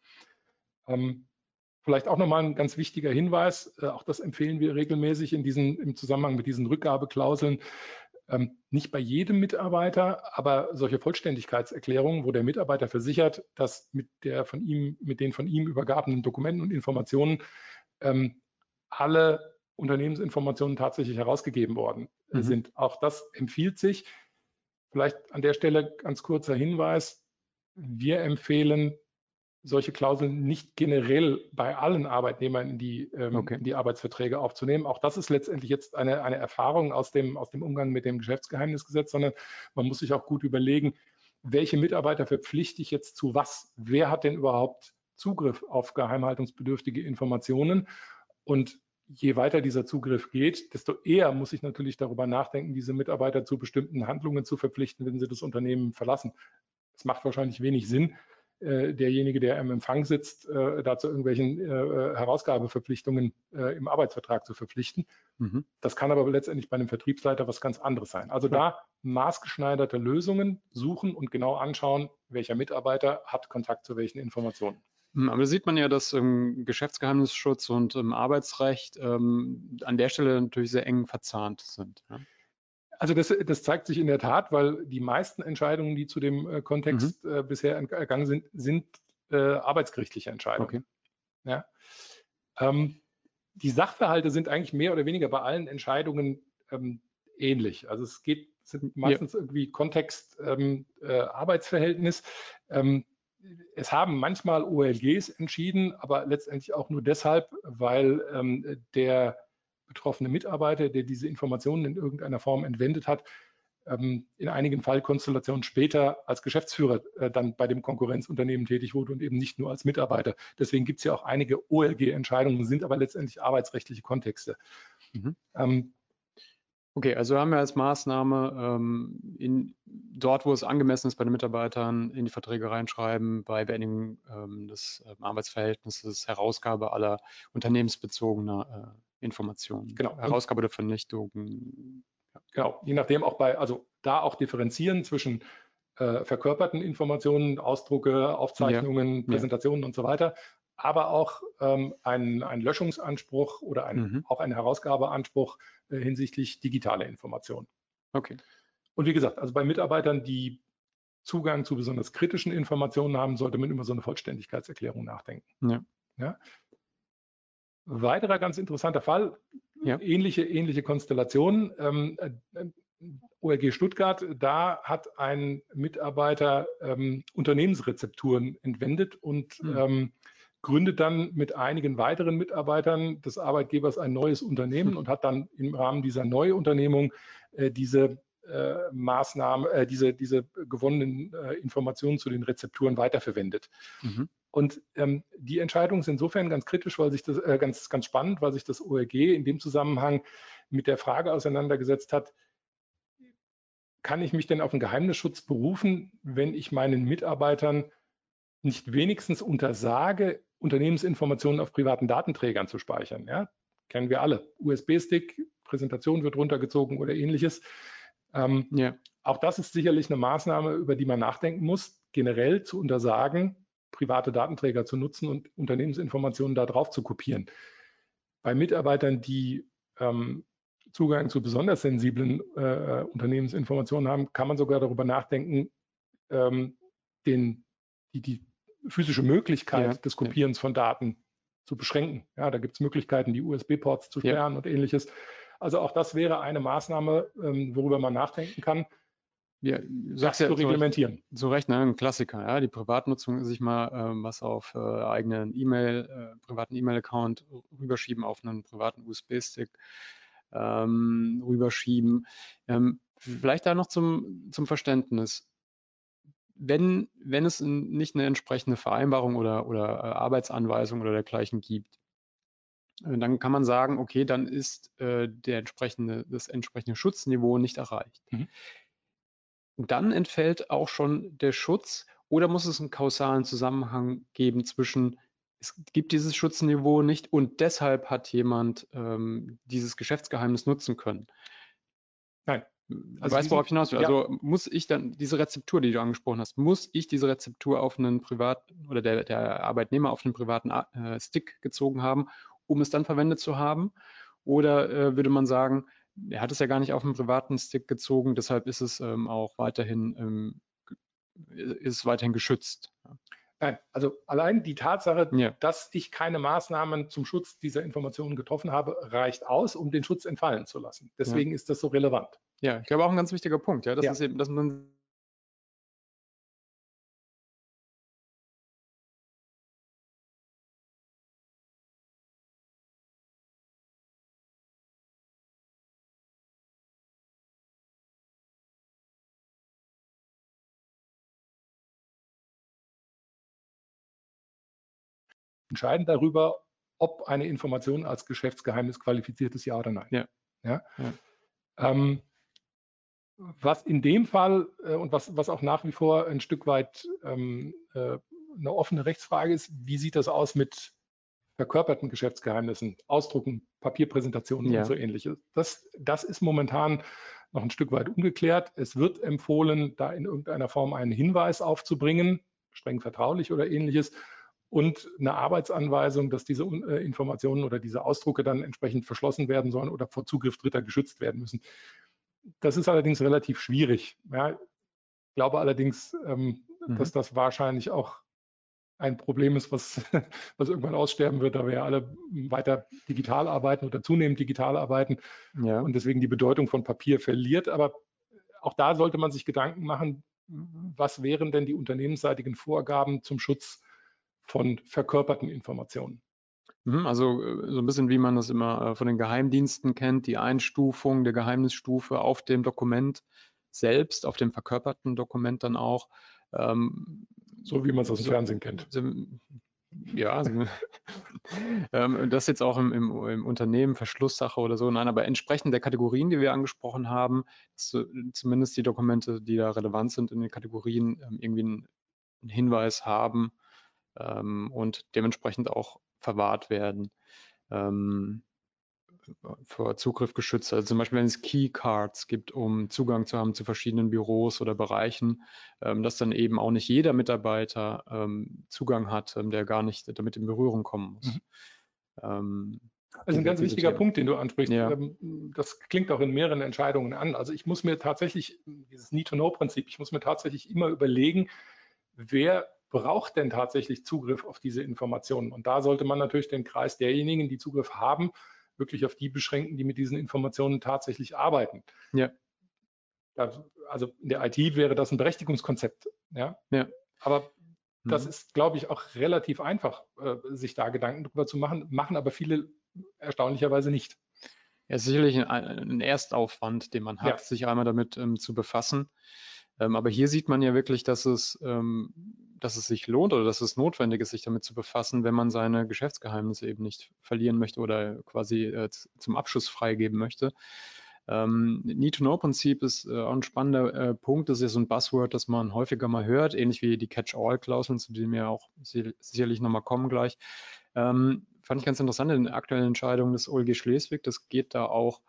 Ähm, Vielleicht auch nochmal ein ganz wichtiger Hinweis, äh, auch das empfehlen wir regelmäßig in diesen, im Zusammenhang mit diesen Rückgabeklauseln. Ähm, nicht bei jedem Mitarbeiter, aber solche Vollständigkeitserklärungen, wo der Mitarbeiter versichert, dass mit der von ihm, mit den von ihm übergabenen Dokumenten und Informationen ähm, alle Unternehmensinformationen tatsächlich herausgegeben worden mhm. sind. Auch das empfiehlt sich. Vielleicht an der Stelle ganz kurzer Hinweis. Wir empfehlen solche Klauseln nicht generell bei allen Arbeitnehmern in die, ähm, okay. in die Arbeitsverträge aufzunehmen. Auch das ist letztendlich jetzt eine, eine Erfahrung aus dem, aus dem Umgang mit dem Geschäftsgeheimnisgesetz, sondern man muss sich auch gut überlegen, welche Mitarbeiter verpflichte ich jetzt zu was? Wer hat denn überhaupt Zugriff auf geheimhaltungsbedürftige Informationen? Und je weiter dieser Zugriff geht, desto eher muss ich natürlich darüber nachdenken, diese Mitarbeiter zu bestimmten Handlungen zu verpflichten, wenn sie das Unternehmen verlassen. Es macht wahrscheinlich wenig Sinn, äh, derjenige, der im Empfang sitzt, äh, dazu irgendwelchen äh, Herausgabeverpflichtungen im Arbeitsvertrag zu verpflichten. Mhm. Das kann aber letztendlich bei einem Vertriebsleiter was ganz anderes sein. Also ja. da maßgeschneiderte Lösungen suchen und genau anschauen, welcher Mitarbeiter hat Kontakt zu welchen Informationen. Hm, aber da sieht man ja, dass ähm, Geschäftsgeheimnisschutz und ähm, Arbeitsrecht ähm, an der Stelle natürlich sehr eng verzahnt sind. Ja? Also das, das, zeigt sich in der Tat, weil die meisten Entscheidungen, die zu dem äh, Kontext mhm. äh, bisher ergangen sind, sind äh, arbeitsgerichtliche Entscheidungen. Okay. Ja. Ähm, die Sachverhalte sind eigentlich mehr oder weniger bei allen Entscheidungen ähm, ähnlich. Also es geht sind meistens ja. irgendwie Kontext ähm, äh, Arbeitsverhältnis. Es haben manchmal OLGs entschieden, aber letztendlich auch nur deshalb, weil ähm, der betroffene Mitarbeiter, der diese Informationen in irgendeiner Form entwendet hat, ähm, in einigen Fallkonstellationen später als Geschäftsführer äh, dann bei dem Konkurrenzunternehmen tätig wurde und eben nicht nur als Mitarbeiter. Deswegen gibt es ja auch einige OLG-Entscheidungen, sind aber letztendlich arbeitsrechtliche Kontexte. Mhm. Ähm, okay, also haben wir als Maßnahme ähm, in, dort, wo es angemessen ist, bei den Mitarbeitern in die Verträge reinschreiben, bei Beendigung ähm, des äh, Arbeitsverhältnisses, Herausgabe aller unternehmensbezogener äh, Informationen. Genau. Herausgabe der Vernichtung. Ja. Genau, je nachdem auch bei, also da auch differenzieren zwischen äh, verkörperten Informationen, Ausdrucke, Aufzeichnungen, ja. Präsentationen ja. und so weiter, aber auch ähm, ein, ein Löschungsanspruch oder ein, mhm. auch ein Herausgabeanspruch äh, hinsichtlich digitaler Informationen. Okay. Und wie gesagt, also bei Mitarbeitern, die Zugang zu besonders kritischen Informationen haben, sollte man über so eine Vollständigkeitserklärung nachdenken. Ja. ja? Weiterer ganz interessanter Fall, ja. ähnliche, ähnliche Konstellation. Ähm, äh, OLG Stuttgart, da hat ein Mitarbeiter ähm, Unternehmensrezepturen entwendet und mhm. ähm, gründet dann mit einigen weiteren Mitarbeitern des Arbeitgebers ein neues Unternehmen mhm. und hat dann im Rahmen dieser Neuunternehmung äh, diese äh, Maßnahmen, äh, diese, diese gewonnenen äh, Informationen zu den Rezepturen weiterverwendet. Mhm. Und ähm, die Entscheidung ist insofern ganz kritisch, weil sich das äh, ganz, ganz spannend, weil sich das ORG in dem Zusammenhang mit der Frage auseinandergesetzt hat, kann ich mich denn auf den Geheimnisschutz berufen, wenn ich meinen Mitarbeitern nicht wenigstens untersage, Unternehmensinformationen auf privaten Datenträgern zu speichern? Ja? Kennen wir alle. USB-Stick, Präsentation wird runtergezogen oder ähnliches. Ähm, ja. Auch das ist sicherlich eine Maßnahme, über die man nachdenken muss, generell zu untersagen, private Datenträger zu nutzen und Unternehmensinformationen da drauf zu kopieren. Bei Mitarbeitern, die ähm, Zugang zu besonders sensiblen äh, Unternehmensinformationen haben, kann man sogar darüber nachdenken, ähm, den, die, die physische Möglichkeit ja, des Kopierens ja. von Daten zu beschränken. Ja, da gibt es Möglichkeiten, die USB-Ports zu sperren ja. und ähnliches. Also auch das wäre eine Maßnahme, ähm, worüber man nachdenken kann. Ja, sagst ja, zu reglementieren. Zu Recht, ne, ein Klassiker, ja, die Privatnutzung sich mal ähm, was auf äh, eigenen E-Mail, äh, privaten E-Mail-Account rüberschieben auf einen privaten USB-Stick ähm, rüberschieben. Ähm, vielleicht da noch zum, zum Verständnis wenn, wenn es nicht eine entsprechende Vereinbarung oder, oder äh, Arbeitsanweisung oder dergleichen gibt, äh, dann kann man sagen, okay, dann ist äh, der entsprechende, das entsprechende Schutzniveau nicht erreicht. Mhm. Dann entfällt auch schon der Schutz oder muss es einen kausalen Zusammenhang geben zwischen, es gibt dieses Schutzniveau nicht und deshalb hat jemand ähm, dieses Geschäftsgeheimnis nutzen können. Nein. Also weißt, worauf ich hinaus will? Ja. Also muss ich dann diese Rezeptur, die du angesprochen hast, muss ich diese Rezeptur auf einen privaten oder der, der Arbeitnehmer auf einen privaten äh, Stick gezogen haben, um es dann verwendet zu haben? Oder äh, würde man sagen, er hat es ja gar nicht auf einen privaten Stick gezogen, deshalb ist es ähm, auch weiterhin, ähm, ist weiterhin geschützt? Nein, also allein die Tatsache, ja. dass ich keine Maßnahmen zum Schutz dieser Informationen getroffen habe, reicht aus, um den Schutz entfallen zu lassen. Deswegen ja. ist das so relevant. Ja, ich glaube auch ein ganz wichtiger Punkt, ja, dass, ja. Eben, dass man entscheiden darüber, ob eine Information als Geschäftsgeheimnis qualifiziert ist, ja oder nein. Ja. ja? ja. Ähm, was in dem Fall äh, und was, was auch nach wie vor ein Stück weit ähm, äh, eine offene Rechtsfrage ist, wie sieht das aus mit verkörperten Geschäftsgeheimnissen, Ausdrucken, Papierpräsentationen ja. und so ähnliches. Das, das ist momentan noch ein Stück weit ungeklärt. Es wird empfohlen, da in irgendeiner Form einen Hinweis aufzubringen, streng vertraulich oder ähnliches, und eine Arbeitsanweisung, dass diese äh, Informationen oder diese Ausdrucke dann entsprechend verschlossen werden sollen oder vor Zugriff Dritter geschützt werden müssen. Das ist allerdings relativ schwierig. Ja, ich glaube allerdings, ähm, mhm. dass das wahrscheinlich auch ein Problem ist, was, [LAUGHS] was irgendwann aussterben wird, da wir ja alle weiter digital arbeiten oder zunehmend digital arbeiten ja. und deswegen die Bedeutung von Papier verliert. Aber auch da sollte man sich Gedanken machen, was wären denn die unternehmensseitigen Vorgaben zum Schutz von verkörperten Informationen. Mhm, also äh, so ein bisschen wie man das immer äh, von den Geheimdiensten kennt, die Einstufung der Geheimnisstufe auf dem Dokument selbst, auf dem verkörperten Dokument dann auch. Ähm, so wie man es aus dem so, Fernsehen kennt. Ja, [LAUGHS] ähm, das jetzt auch im, im, im, Unternehmen, Verschlusssache oder so. Nein, aber entsprechend der Kategorien, die wir angesprochen haben, zumindest die Dokumente, die da relevant sind in den Kategorien, ähm, irgendwie einen Hinweis haben, ähm, und dementsprechend auch verwahrt werden. Ähm, vor Zugriff geschützt. Also zum Beispiel, wenn es Keycards gibt, um Zugang zu haben zu verschiedenen Büros oder Bereichen, ähm, dass dann eben auch nicht jeder Mitarbeiter ähm, Zugang hat, ähm, der gar nicht damit in Berührung kommen muss. Mhm. Also ein ganz wichtiger Thema. Punkt, den du ansprichst. Ja. Das klingt auch in mehreren Entscheidungen an. Also ich muss mir tatsächlich, dieses Need-to-Know-Prinzip, ich muss mir tatsächlich immer überlegen, wer braucht denn tatsächlich Zugriff auf diese Informationen? Und da sollte man natürlich den Kreis derjenigen, die Zugriff haben, wirklich auf die beschränken, die mit diesen Informationen tatsächlich arbeiten. Ja. Also in der IT wäre das ein Berechtigungskonzept. Ja. ja. Aber mhm. das ist, glaube ich, auch relativ einfach, äh, sich da Gedanken drüber zu machen, machen aber viele erstaunlicherweise nicht. Ja, sicherlich ein, ein Erstaufwand, den man hat, ja. sich einmal damit ähm, zu befassen. Ähm, aber hier sieht man ja wirklich, dass es, ähm, dass es sich lohnt oder dass es notwendig ist, sich damit zu befassen, wenn man seine Geschäftsgeheimnisse eben nicht verlieren möchte oder quasi äh, zum Abschluss freigeben möchte. Ähm, Need-to-Know-Prinzip ist äh, auch ein spannender äh, Punkt. Das ist ja so ein Buzzword, das man häufiger mal hört, ähnlich wie die Catch-all-Klauseln, zu denen wir auch sicherlich nochmal kommen gleich. Ähm, fand ich ganz interessant in der aktuellen Entscheidung des OLG Schleswig. Das geht da auch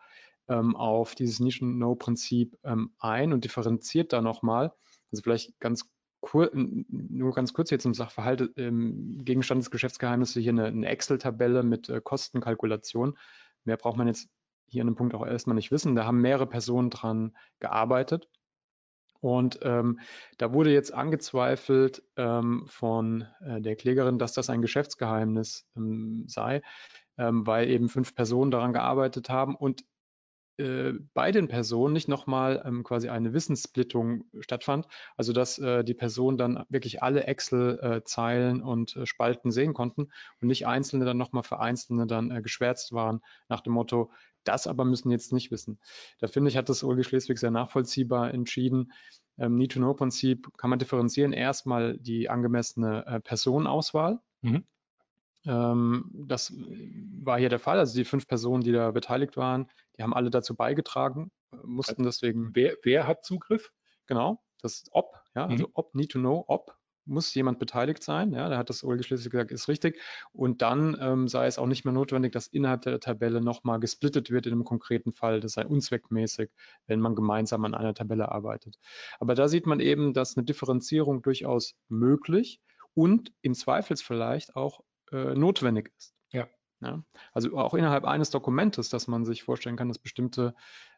ähm, auf dieses Nischen-No-Prinzip ähm, ein und differenziert da nochmal. Also vielleicht ganz nur ganz kurz jetzt im Sachverhalt, ähm, Gegenstand des Geschäftsgeheimnisses hier eine, eine Excel-Tabelle mit äh, Kostenkalkulation. Mehr braucht man jetzt hier an dem Punkt auch erstmal nicht wissen. Da haben mehrere Personen dran gearbeitet. Und ähm, da wurde jetzt angezweifelt ähm, von äh, der Klägerin, dass das ein Geschäftsgeheimnis ähm, sei, ähm, weil eben fünf Personen daran gearbeitet haben und äh, bei den Personen nicht nochmal ähm, quasi eine Wissenssplittung stattfand, also dass äh, die Personen dann wirklich alle Excel-Zeilen und äh, Spalten sehen konnten und nicht einzelne dann nochmal für einzelne dann äh, geschwärzt waren nach dem Motto, das aber müssen jetzt nicht wissen. Da finde ich, hat das Ulrich Schleswig sehr nachvollziehbar entschieden. Ähm, Need-to-Know-Prinzip kann man differenzieren. Erstmal die angemessene äh, Personenauswahl. Mhm. Ähm, das war hier der Fall. Also die fünf Personen, die da beteiligt waren, die haben alle dazu beigetragen, äh, mussten deswegen. Wer, wer hat Zugriff? Genau, das ob, ja, also mhm. ob, need to know, ob muss jemand beteiligt sein. Ja, da hat das Ulrich schließlich gesagt, ist richtig. Und dann ähm, sei es auch nicht mehr notwendig, dass innerhalb der Tabelle nochmal gesplittet wird in einem konkreten Fall. Das sei unzweckmäßig, wenn man gemeinsam an einer Tabelle arbeitet. Aber da sieht man eben, dass eine Differenzierung durchaus möglich und im Zweifels vielleicht auch äh, notwendig ist. Ja. ja. Also auch innerhalb eines Dokumentes, dass man sich vorstellen kann, dass bestimmte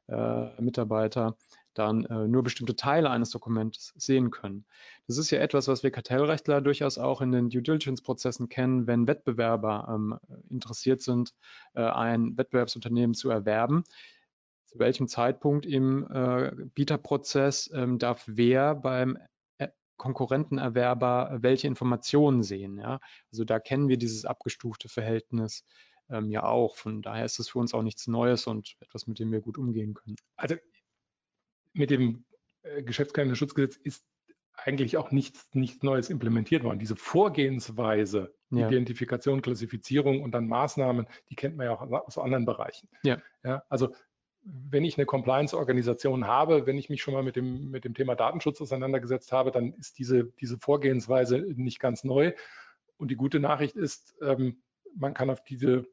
äh, Mitarbeiter dann äh, nur bestimmte Teile eines Dokuments sehen können. Das ist ja etwas, was wir Kartellrechtler durchaus auch in den Due Diligence-Prozessen kennen, wenn Wettbewerber ähm, interessiert sind, äh, ein Wettbewerbsunternehmen zu erwerben. Zu welchem Zeitpunkt im äh, Bieterprozess ähm, darf wer beim Konkurrentenerwerber welche Informationen sehen? Ja? Also da kennen wir dieses abgestufte Verhältnis ähm, ja auch. Von daher ist es für uns auch nichts Neues und etwas, mit dem wir gut umgehen können. Also mit dem äh, Geschäftsgeheimnisschutzgesetz ist eigentlich auch nichts, nichts Neues implementiert worden. Diese Vorgehensweise, ja. Identifikation, Klassifizierung und dann Maßnahmen, die kennt man ja auch aus anderen Bereichen. Ja. ja also wenn ich eine Compliance-Organisation habe, wenn ich mich schon mal mit dem, mit dem Thema Datenschutz auseinandergesetzt habe, dann ist diese, diese Vorgehensweise nicht ganz neu. Und die gute Nachricht ist, ähm, man kann auf diese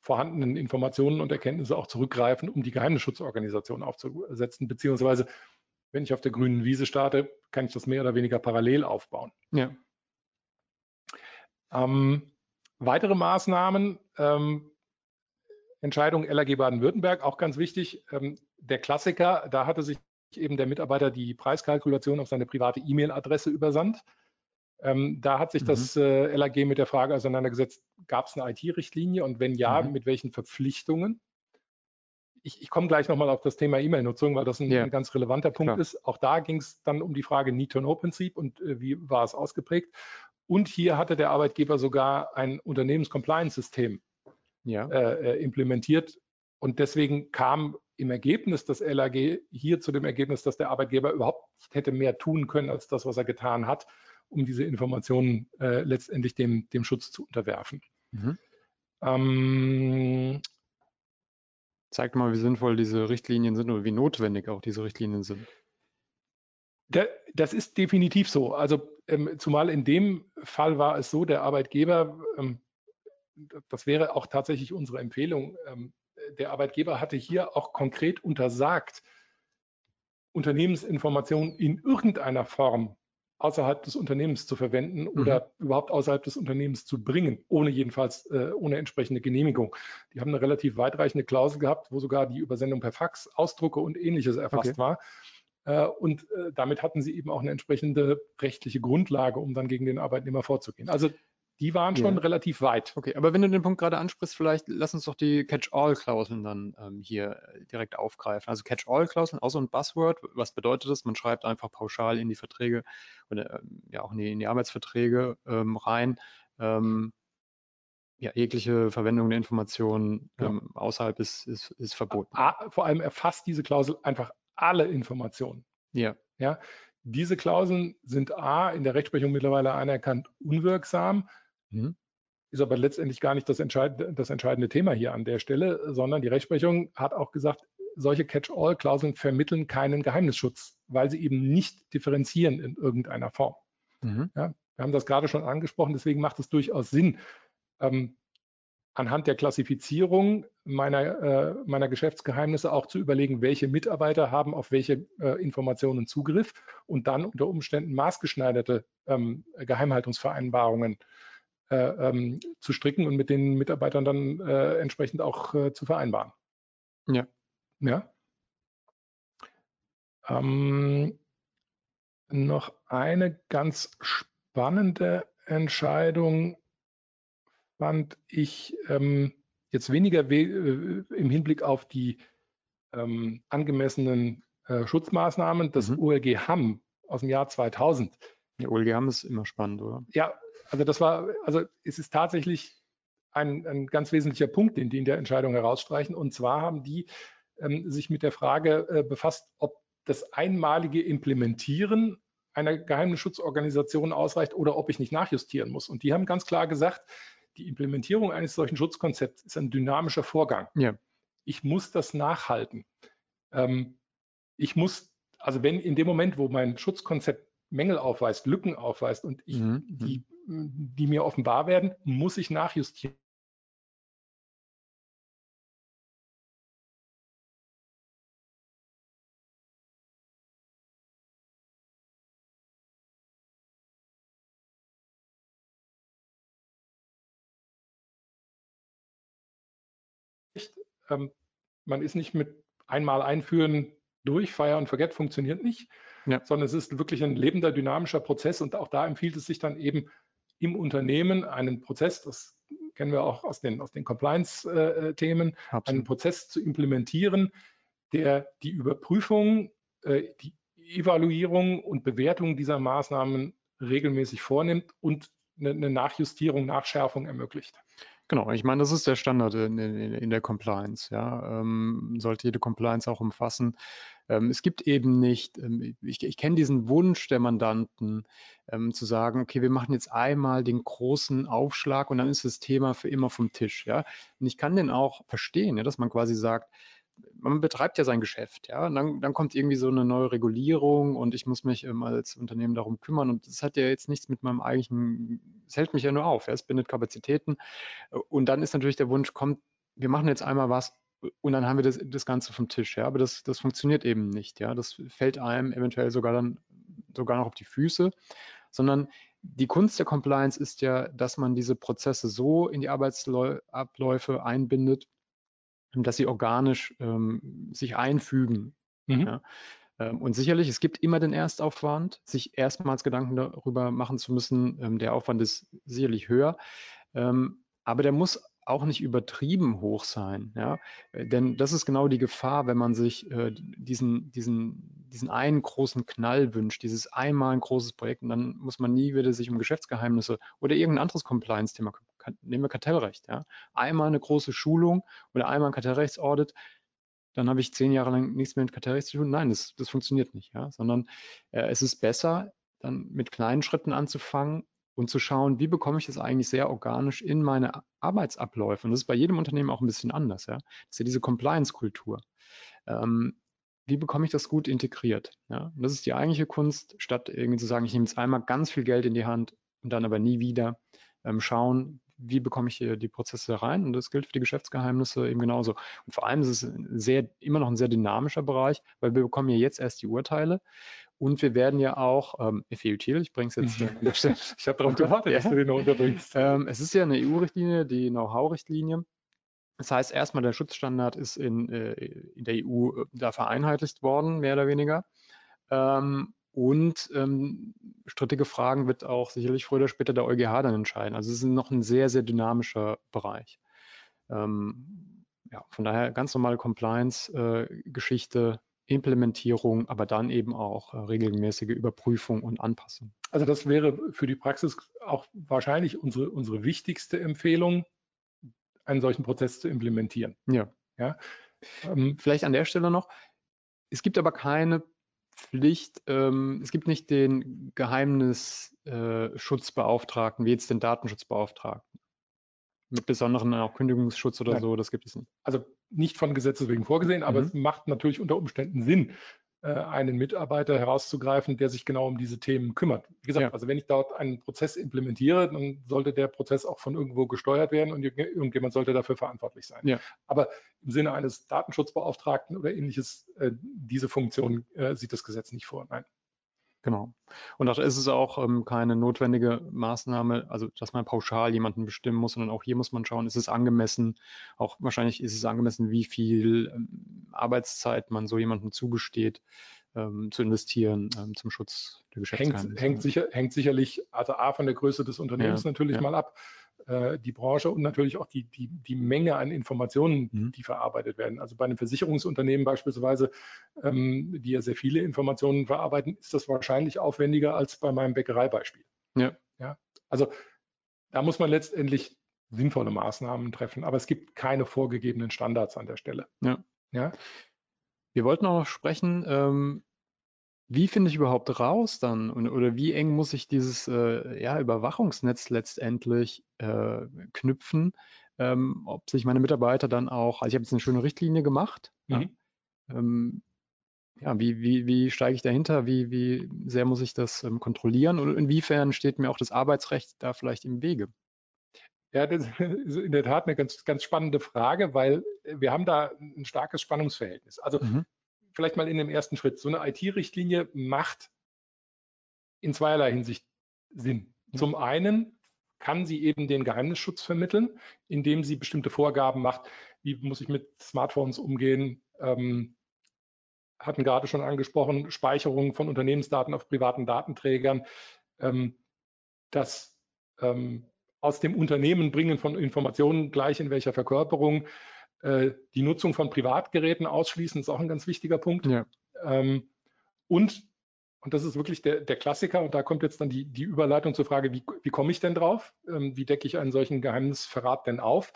vorhandenen Informationen und Erkenntnisse auch zurückgreifen, um die Geheimnisschutzorganisation aufzusetzen, beziehungsweise wenn ich auf der grünen Wiese starte, kann ich das mehr oder weniger parallel aufbauen. Ja. Ähm, weitere Maßnahmen, ähm, Entscheidung LAG Baden-Württemberg, auch ganz wichtig. Ähm, der Klassiker, da hatte sich eben der Mitarbeiter die Preiskalkulation auf seine private E-Mail-Adresse übersandt. Ähm, da hat sich mhm. das äh, LAG mit der Frage auseinandergesetzt, gab es eine IT-Richtlinie und wenn ja, mhm. mit welchen Verpflichtungen? Ich, ich komme gleich nochmal auf das Thema E-Mail-Nutzung, weil das ein, ja. ein, ganz relevanter Punkt Klar. ist. Auch da ging es dann um die Frage Need-to-Know-Prinzip und äh, wie war es ausgeprägt. Und hier hatte der Arbeitgeber sogar ein Unternehmens-Compliance-System ja. äh, äh implementiert. Und deswegen kam im Ergebnis das LAG hier zu dem Ergebnis, dass der Arbeitgeber überhaupt nicht hätte mehr tun können als das, was er getan hat um diese Informationen äh, letztendlich dem, dem Schutz zu unterwerfen. Mhm. Ähm, Zeigt mal, wie sinnvoll diese Richtlinien sind oder wie notwendig auch diese Richtlinien sind. Der, das ist definitiv so. Also ähm, zumal in dem Fall war es so, der Arbeitgeber, ähm, das wäre auch tatsächlich unsere Empfehlung, ähm, der Arbeitgeber hatte hier auch konkret untersagt, Unternehmensinformationen in irgendeiner Form außerhalb des Unternehmens zu verwenden mhm. oder überhaupt außerhalb des Unternehmens zu bringen, ohne jedenfalls äh, ohne entsprechende Genehmigung. Die haben eine relativ weitreichende Klausel gehabt, wo sogar die Übersendung per Fax, Ausdrucke und ähnliches erfasst okay. war. Äh, und äh, damit hatten sie eben auch eine entsprechende rechtliche Grundlage, um dann gegen den Arbeitnehmer vorzugehen. Also die waren schon ja. relativ weit. Okay, aber wenn du den Punkt gerade ansprichst, vielleicht lass uns doch die Catch-all-Klauseln dann ähm, hier äh, direkt aufgreifen. Also Catch-all-Klauseln, auch so ein Buzzword. Was bedeutet das? Man schreibt einfach pauschal in die Verträge oder ähm, ja auch in die, in die Arbeitsverträge ähm, rein. Ähm, ja, jegliche Verwendung der Informationen ja. Ähm, außerhalb ist, ist, ist verboten. Vor allem erfasst diese Klausel einfach alle Informationen. Ja. Ja, diese Klauseln sind A in der Rechtsprechung mittlerweile anerkannt unwirksam. Mhm. Ist aber letztendlich gar nicht das, Entscheid das entscheidende Thema hier an der Stelle, sondern die Rechtsprechung hat auch gesagt, solche Catch-all-Klauseln vermitteln keinen Geheimnisschutz, weil sie eben nicht differenzieren in irgendeiner Form. Mhm. Ja, wir haben das gerade schon angesprochen, deswegen macht es durchaus Sinn, ähm, anhand der Klassifizierung meiner, äh, meiner Geschäftsgeheimnisse auch zu überlegen, welche Mitarbeiter haben auf welche äh, Informationen Zugriff und dann unter Umständen maßgeschneiderte ähm, Geheimhaltungsvereinbarungen ähm, zu stricken und mit den Mitarbeitern dann äh, entsprechend auch äh, zu vereinbaren. Ja. Ja. Ähm, noch eine ganz spannende Entscheidung fand ich ähm, jetzt weniger äh, im Hinblick auf die ähm, angemessenen äh, Schutzmaßnahmen. Das mhm. OLG Hamm aus dem Jahr 2000. Ja, OLG Hamm ist immer spannend, oder? Ja, also das war, also es ist tatsächlich ein, ein ganz wesentlicher Punkt, den die in der Entscheidung herausstreichen. Und zwar haben die ähm, sich mit der Frage äh, befasst, ob das einmalige Implementieren einer Geheimnisschutzorganisation ausreicht oder ob ich nicht nachjustieren muss. Und die haben ganz klar gesagt, die Implementierung eines solchen Schutzkonzepts ist ein dynamischer Vorgang. Ja. Ich muss das nachhalten. Ähm, ich muss, also wenn in dem Moment, wo mein Schutzkonzept Mängel aufweist, Lücken aufweist und ich, mhm. die, die mir offenbar werden, muss ich nachjustieren. Ähm, man ist nicht mit einmal einführen durch, Fire und Forget funktioniert nicht, ja. sondern es ist wirklich ein lebender, dynamischer Prozess und auch da empfiehlt es sich dann eben im Unternehmen einen Prozess, das kennen wir auch aus den, aus den Compliance-Themen, einen Prozess zu implementieren, der die Überprüfung, äh, die Evaluierung und Bewertung dieser Maßnahmen regelmäßig vornimmt und eine, eine Nachjustierung, Nachschärfung ermöglicht. Genau, ich meine, das ist der Standard in, in, in der Compliance. Ja, ähm, sollte jede Compliance auch umfassen. Ähm, es gibt eben nicht, ähm, ich, ich kenne diesen Wunsch der Mandanten, ähm, zu sagen, okay, wir machen jetzt einmal den großen Aufschlag und dann ist das Thema für immer vom Tisch. Ja, und ich kann den auch verstehen, ja, dass man quasi sagt, man betreibt ja sein Geschäft, ja, und dann, dann kommt irgendwie so eine neue Regulierung und ich muss mich ähm, als Unternehmen darum kümmern und das hat ja jetzt nichts mit meinem eigentlichen, es hält mich ja nur auf, ja, es bindet Kapazitäten. Und dann ist natürlich der Wunsch, kommt, wir machen jetzt einmal was und dann haben wir das, das Ganze vom Tisch, ja, aber das, das funktioniert eben nicht, ja, das fällt einem eventuell sogar dann sogar noch auf die Füße, sondern die Kunst der Compliance ist ja, dass man diese Prozesse so in die Arbeitsabläufe einbindet, dass sie organisch ähm, sich einfügen. Mhm. Ja. Ähm, und sicherlich, es gibt immer den Erstaufwand, sich erstmals Gedanken darüber machen zu müssen. Ähm, der Aufwand ist sicherlich höher, ähm, aber der muss auch nicht übertrieben hoch sein. Ja? Äh, denn das ist genau die Gefahr, wenn man sich äh, diesen, diesen, diesen einen großen Knall wünscht, dieses einmal ein großes Projekt und dann muss man nie wieder sich um Geschäftsgeheimnisse oder irgendein anderes Compliance-Thema, nehmen wir Kartellrecht, ja? einmal eine große Schulung oder einmal ein Kartellrechtsaudit, dann habe ich zehn Jahre lang nichts mehr mit Kartellrecht zu tun. Nein, das, das funktioniert nicht, ja? sondern äh, es ist besser, dann mit kleinen Schritten anzufangen und zu schauen, wie bekomme ich das eigentlich sehr organisch in meine Arbeitsabläufe. Und das ist bei jedem Unternehmen auch ein bisschen anders. Ja? Das ist ja diese Compliance-Kultur. Ähm, wie bekomme ich das gut integriert? Ja? Und das ist die eigentliche Kunst, statt irgendwie zu sagen, ich nehme jetzt einmal ganz viel Geld in die Hand und dann aber nie wieder ähm, schauen, wie bekomme ich hier die Prozesse rein? Und das gilt für die Geschäftsgeheimnisse eben genauso. Und vor allem ist es sehr, immer noch ein sehr dynamischer Bereich, weil wir bekommen ja jetzt erst die Urteile. Und wir werden ja auch, ähm, FEUTIL, ich bringe es jetzt äh, an der Stelle. [LAUGHS] ich habe darauf gewartet, ja. dass du den noch unterbringst. Ähm, es ist ja eine EU-Richtlinie, die Know-how-Richtlinie. Das heißt, erstmal der Schutzstandard ist in, äh, in der EU äh, da vereinheitlicht worden, mehr oder weniger. Ähm, und ähm, strittige Fragen wird auch sicherlich früher oder später der EuGH dann entscheiden. Also es ist noch ein sehr, sehr dynamischer Bereich. Ähm, ja, von daher ganz normale Compliance-Geschichte, äh, Implementierung, aber dann eben auch äh, regelmäßige Überprüfung und Anpassung. Also das wäre für die Praxis auch wahrscheinlich unsere, unsere wichtigste Empfehlung, einen solchen Prozess zu implementieren. Ja. ja? Ähm, Vielleicht an der Stelle noch. Es gibt aber keine Pflicht, ähm, es gibt nicht den Geheimnisschutzbeauftragten, wie jetzt den Datenschutzbeauftragten. Mit besonderen auch Kündigungsschutz oder Nein. so, das gibt es nicht. Also nicht von Gesetzes wegen vorgesehen, aber mhm. es macht natürlich unter Umständen Sinn, einen Mitarbeiter herauszugreifen, der sich genau um diese Themen kümmert. Wie gesagt, ja. also wenn ich dort einen Prozess implementiere, dann sollte der Prozess auch von irgendwo gesteuert werden und irgendjemand sollte dafür verantwortlich sein. Ja. Aber im Sinne eines Datenschutzbeauftragten oder ähnliches, äh, diese Funktion äh, sieht das Gesetz nicht vor. Nein. Genau. Und auch ist es auch ähm, keine notwendige Maßnahme, also dass man pauschal jemanden bestimmen muss, sondern auch hier muss man schauen, ist es angemessen, auch wahrscheinlich ist es angemessen, wie viel ähm, Arbeitszeit man so jemandem zugesteht, ähm, zu investieren ähm, zum Schutz der Geschäftsgeheimnisse. Hängt, hängt, sicher, hängt sicherlich, also A von der Größe des Unternehmens ja, natürlich ja. mal ab. Äh, die Branche und natürlich auch die, die, die Menge an Informationen, mhm. die verarbeitet werden. Also bei einem Versicherungsunternehmen beispielsweise, ähm, die ja sehr viele Informationen verarbeiten, ist das wahrscheinlich aufwendiger als bei meinem Bäckereibeispiel. Ja. ja. Also da muss man letztendlich sinnvolle Maßnahmen treffen, aber es gibt keine vorgegebenen Standards an der Stelle. Ja. ja? Wir wollten auch noch sprechen, ähm, wie finde ich überhaupt raus dann und, oder wie eng muss ich dieses äh, ja, Überwachungsnetz letztendlich äh, knüpfen, ähm, ob sich meine Mitarbeiter dann auch, also ich habe jetzt eine schöne Richtlinie gemacht, mhm. ja, ähm, ja, wie, wie, wie steige ich dahinter, wie, wie sehr muss ich das ähm, kontrollieren und inwiefern steht mir auch das Arbeitsrecht da vielleicht im Wege? Ja, das ist in der Tat eine ganz, ganz spannende Frage, weil wir haben da ein starkes Spannungsverhältnis. Also mhm vielleicht mal in dem ersten Schritt. So eine IT-Richtlinie macht in zweierlei Hinsicht Sinn. Zum einen kann sie eben den Geheimnisschutz vermitteln, indem sie bestimmte Vorgaben macht. Wie muss ich mit Smartphones umgehen? Ähm, hatten gerade schon angesprochen, Speicherung von Unternehmensdaten auf privaten Datenträgern. Ähm, das ähm, aus dem Unternehmen bringen von Informationen gleich in welcher Verkörperung äh, die Nutzung von Privatgeräten ausschließen, ist auch ein ganz wichtiger Punkt. Ja. Ähm, und, und das ist wirklich der, der Klassiker, und da kommt jetzt dann die, die Überleitung zur Frage, wie, wie komme ich denn drauf? Ähm, wie decke ich einen solchen Geheimnisverrat denn auf?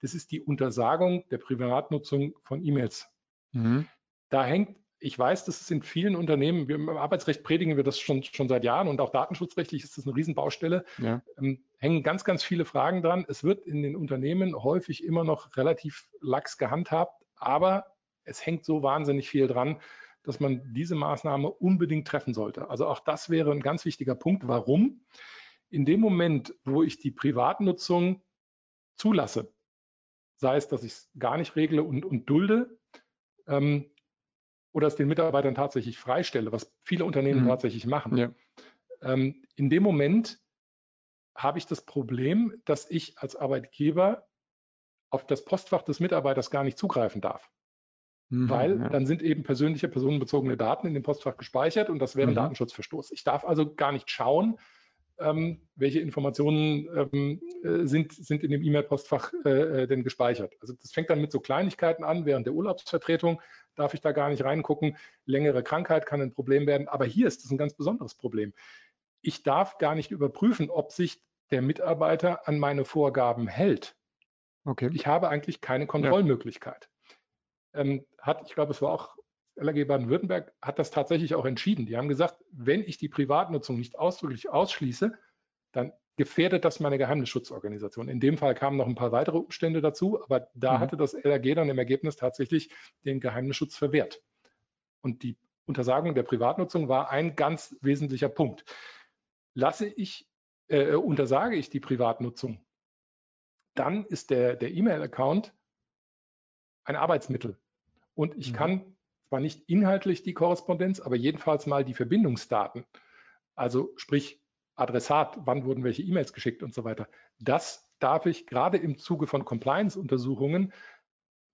Das ist die Untersagung der Privatnutzung von E-Mails. Mhm. Da hängt ich weiß, dass es in vielen Unternehmen, wir, im Arbeitsrecht predigen wir das schon, schon seit Jahren und auch datenschutzrechtlich ist das eine Riesenbaustelle, ja. ähm, hängen ganz, ganz viele Fragen dran. Es wird in den Unternehmen häufig immer noch relativ lax gehandhabt, aber es hängt so wahnsinnig viel dran, dass man diese Maßnahme unbedingt treffen sollte. Also auch das wäre ein ganz wichtiger Punkt. Warum? In dem Moment, wo ich die Privatnutzung zulasse, sei es, dass ich es gar nicht regle und, und dulde, ähm, oder es den Mitarbeitern tatsächlich freistelle, was viele Unternehmen mhm. tatsächlich machen. Ja. Ähm, in dem Moment habe ich das Problem, dass ich als Arbeitgeber auf das Postfach des Mitarbeiters gar nicht zugreifen darf. Mhm, weil ja. dann sind eben persönliche, personenbezogene Daten in dem Postfach gespeichert und das wäre ein mhm. Datenschutzverstoß. Ich darf also gar nicht schauen, ähm, welche Informationen ähm, äh, sind, sind in dem E-Mail-Postfach äh, äh, denn gespeichert. Also das fängt dann mit so Kleinigkeiten an. Während der Urlaubsvertretung darf ich da gar nicht reingucken. Längere Krankheit kann ein Problem werden. Aber hier ist es ein ganz besonderes Problem. Ich darf gar nicht überprüfen, ob sich der Mitarbeiter an meine Vorgaben hält. Okay. Ich habe eigentlich keine Kontrollmöglichkeit. Ja. Ähm, hat, ich glaube, es war auch LAG Baden-Württemberg hat das tatsächlich auch entschieden. Die haben gesagt, wenn ich die Privatnutzung nicht ausdrücklich ausschließe, dann gefährdet das meine Geheimnisschutzorganisation. In dem Fall kamen noch ein paar weitere Umstände dazu, aber da mhm. hatte das LAG dann im Ergebnis tatsächlich den Geheimnisschutz verwehrt. Und die Untersagung der Privatnutzung war ein ganz wesentlicher Punkt. Lasse ich, äh, untersage ich die Privatnutzung, dann ist der, der E-Mail-Account ein Arbeitsmittel. Und ich mhm. kann zwar nicht inhaltlich die Korrespondenz, aber jedenfalls mal die Verbindungsdaten, also sprich Adressat, wann wurden welche E-Mails geschickt und so weiter. Das darf ich gerade im Zuge von Compliance-Untersuchungen,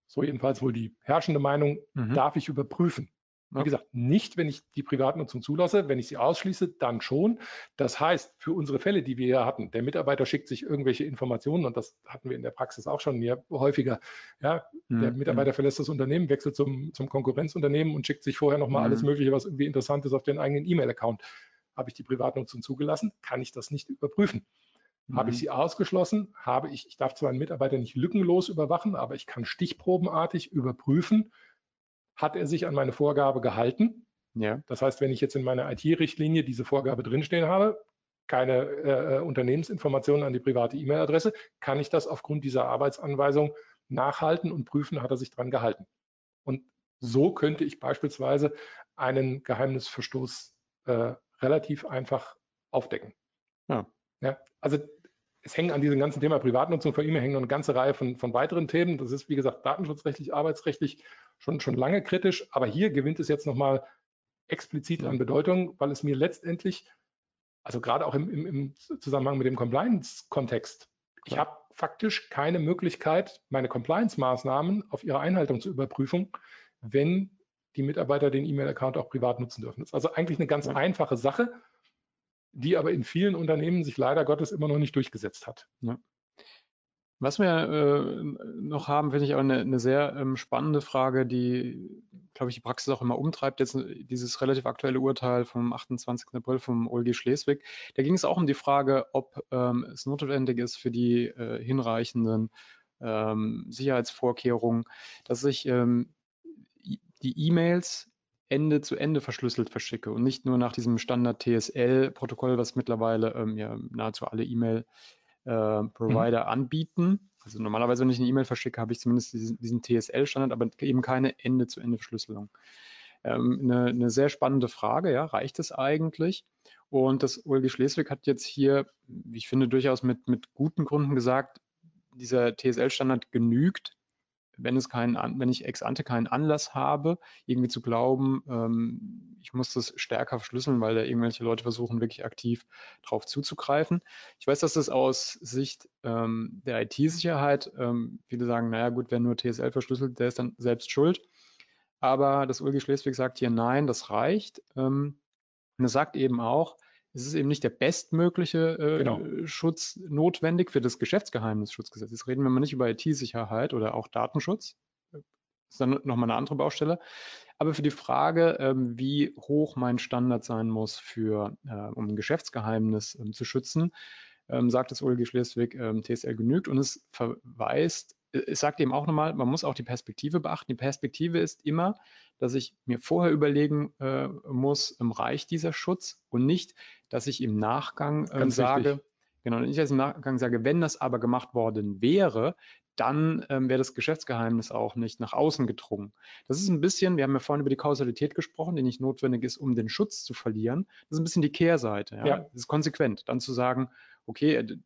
so jedenfalls wohl die herrschende Meinung, mhm. darf ich überprüfen. Wie gesagt, nicht, wenn ich die Privatnutzung zulasse. Wenn ich sie ausschließe, dann schon. Das heißt, für unsere Fälle, die wir hier hatten, der Mitarbeiter schickt sich irgendwelche Informationen und das hatten wir in der Praxis auch schon mehr häufiger. Ja, mhm. der Mitarbeiter verlässt das Unternehmen, wechselt zum, zum Konkurrenzunternehmen und schickt sich vorher nochmal mhm. alles Mögliche, was irgendwie interessant ist, auf den eigenen E-Mail-Account. Habe ich die Privatnutzung zugelassen, kann ich das nicht überprüfen. Mhm. Habe ich mhm. sie ausgeschlossen, habe ich, ich darf zwar einen Mitarbeiter nicht lückenlos überwachen, aber ich kann stichprobenartig überprüfen, hat er sich an meine Vorgabe gehalten. Ja. Das heißt, wenn ich jetzt in meiner IT-Richtlinie diese Vorgabe drinstehen habe, keine äh, Unternehmensinformationen an die private E-Mail-Adresse, kann ich das aufgrund dieser Arbeitsanweisung nachhalten und prüfen, hat er sich dran gehalten. Und so könnte ich beispielsweise einen Geheimnisverstoß äh, relativ einfach aufdecken. Ja. ja. Also es hängen an diesem ganzen Thema Privatnutzung von E-Mail hängen noch eine ganze Reihe von, von weiteren Themen. Das ist, wie gesagt, datenschutzrechtlich, arbeitsrechtlich schon, schon lange kritisch, aber hier gewinnt es jetzt nochmal explizit an Bedeutung, weil es mir letztendlich, also gerade auch im, im, im Zusammenhang mit dem Compliance-Kontext, ich habe faktisch keine Möglichkeit, meine Compliance-Maßnahmen auf ihre Einhaltung zu überprüfen, wenn die Mitarbeiter den E-Mail-Account auch privat nutzen dürfen. Das ist also eigentlich eine ganz ja. einfache Sache, die aber in vielen Unternehmen sich leider Gottes immer noch nicht durchgesetzt hat. Ja. Was wir äh, noch haben, finde ich auch eine, eine sehr ähm, spannende Frage, die, glaube ich, die Praxis auch immer umtreibt. Jetzt äh, dieses relativ aktuelle Urteil vom 28. April vom OLG Schleswig. Da ging es auch um die Frage, ob ähm, es notwendig ist für die äh, hinreichenden ähm, Sicherheitsvorkehrungen, dass ich ähm, die E-Mails Ende zu Ende verschlüsselt verschicke und nicht nur nach diesem Standard TSL-Protokoll, was mittlerweile ähm, ja nahezu alle E-Mail äh, mhm. anbieten. Also normalerweise, wenn ich eine E-Mail verschicke, habe ich zumindest diesen, diesen TSL-Standard, aber eben keine Ende-zu-Ende-Verschlüsselung. Ähm, eine, eine, sehr spannende Frage, ja, reicht es eigentlich? Und das OLG Schleswig hat jetzt hier, wie ich finde, durchaus mit, mit guten Gründen gesagt, dieser TSL-Standard genügt, wenn es keinen, wenn ich ex ante keinen Anlass habe, irgendwie zu glauben, ähm, ich muss das stärker verschlüsseln, weil da irgendwelche Leute versuchen, wirklich aktiv drauf zuzugreifen. Ich weiß, dass das aus Sicht ähm, der IT-Sicherheit, ähm, viele sagen, naja gut, wer nur TSL verschlüsselt, der ist dann selbst schuld. Aber das Ulgi Schleswig sagt hier, nein, das reicht. Ähm, und es sagt eben auch, es ist eben nicht der bestmögliche äh, genau. Schutz notwendig für das Geschäftsgeheimnisschutzgesetz. Jetzt reden wir mal nicht über IT-Sicherheit oder auch Datenschutz. Das ist dann nochmal eine andere Baustelle. Aber für die Frage, ähm, wie hoch mein Standard sein muss, für, äh, um ein Geschäftsgeheimnis ähm, zu schützen, ähm, sagt das OLG Schleswig, ähm, TSL genügt und es verweist es sagt eben auch nochmal, man muss auch die Perspektive beachten. Die Perspektive ist immer, dass ich mir vorher überlegen äh, muss, ähm, reicht dieser Schutz und nicht, dass ich im Nachgang ähm, sage, wichtig. genau, nicht, dass ich im Nachgang sage, wenn das aber gemacht worden wäre, dann ähm, wäre das Geschäftsgeheimnis auch nicht nach außen gedrungen. Das ist ein bisschen, wir haben ja vorhin über die Kausalität gesprochen, die nicht notwendig ist, um den Schutz zu verlieren. Das ist ein bisschen die Kehrseite. Ja? ja. Das ist konsequent, dann zu sagen, okay, äh,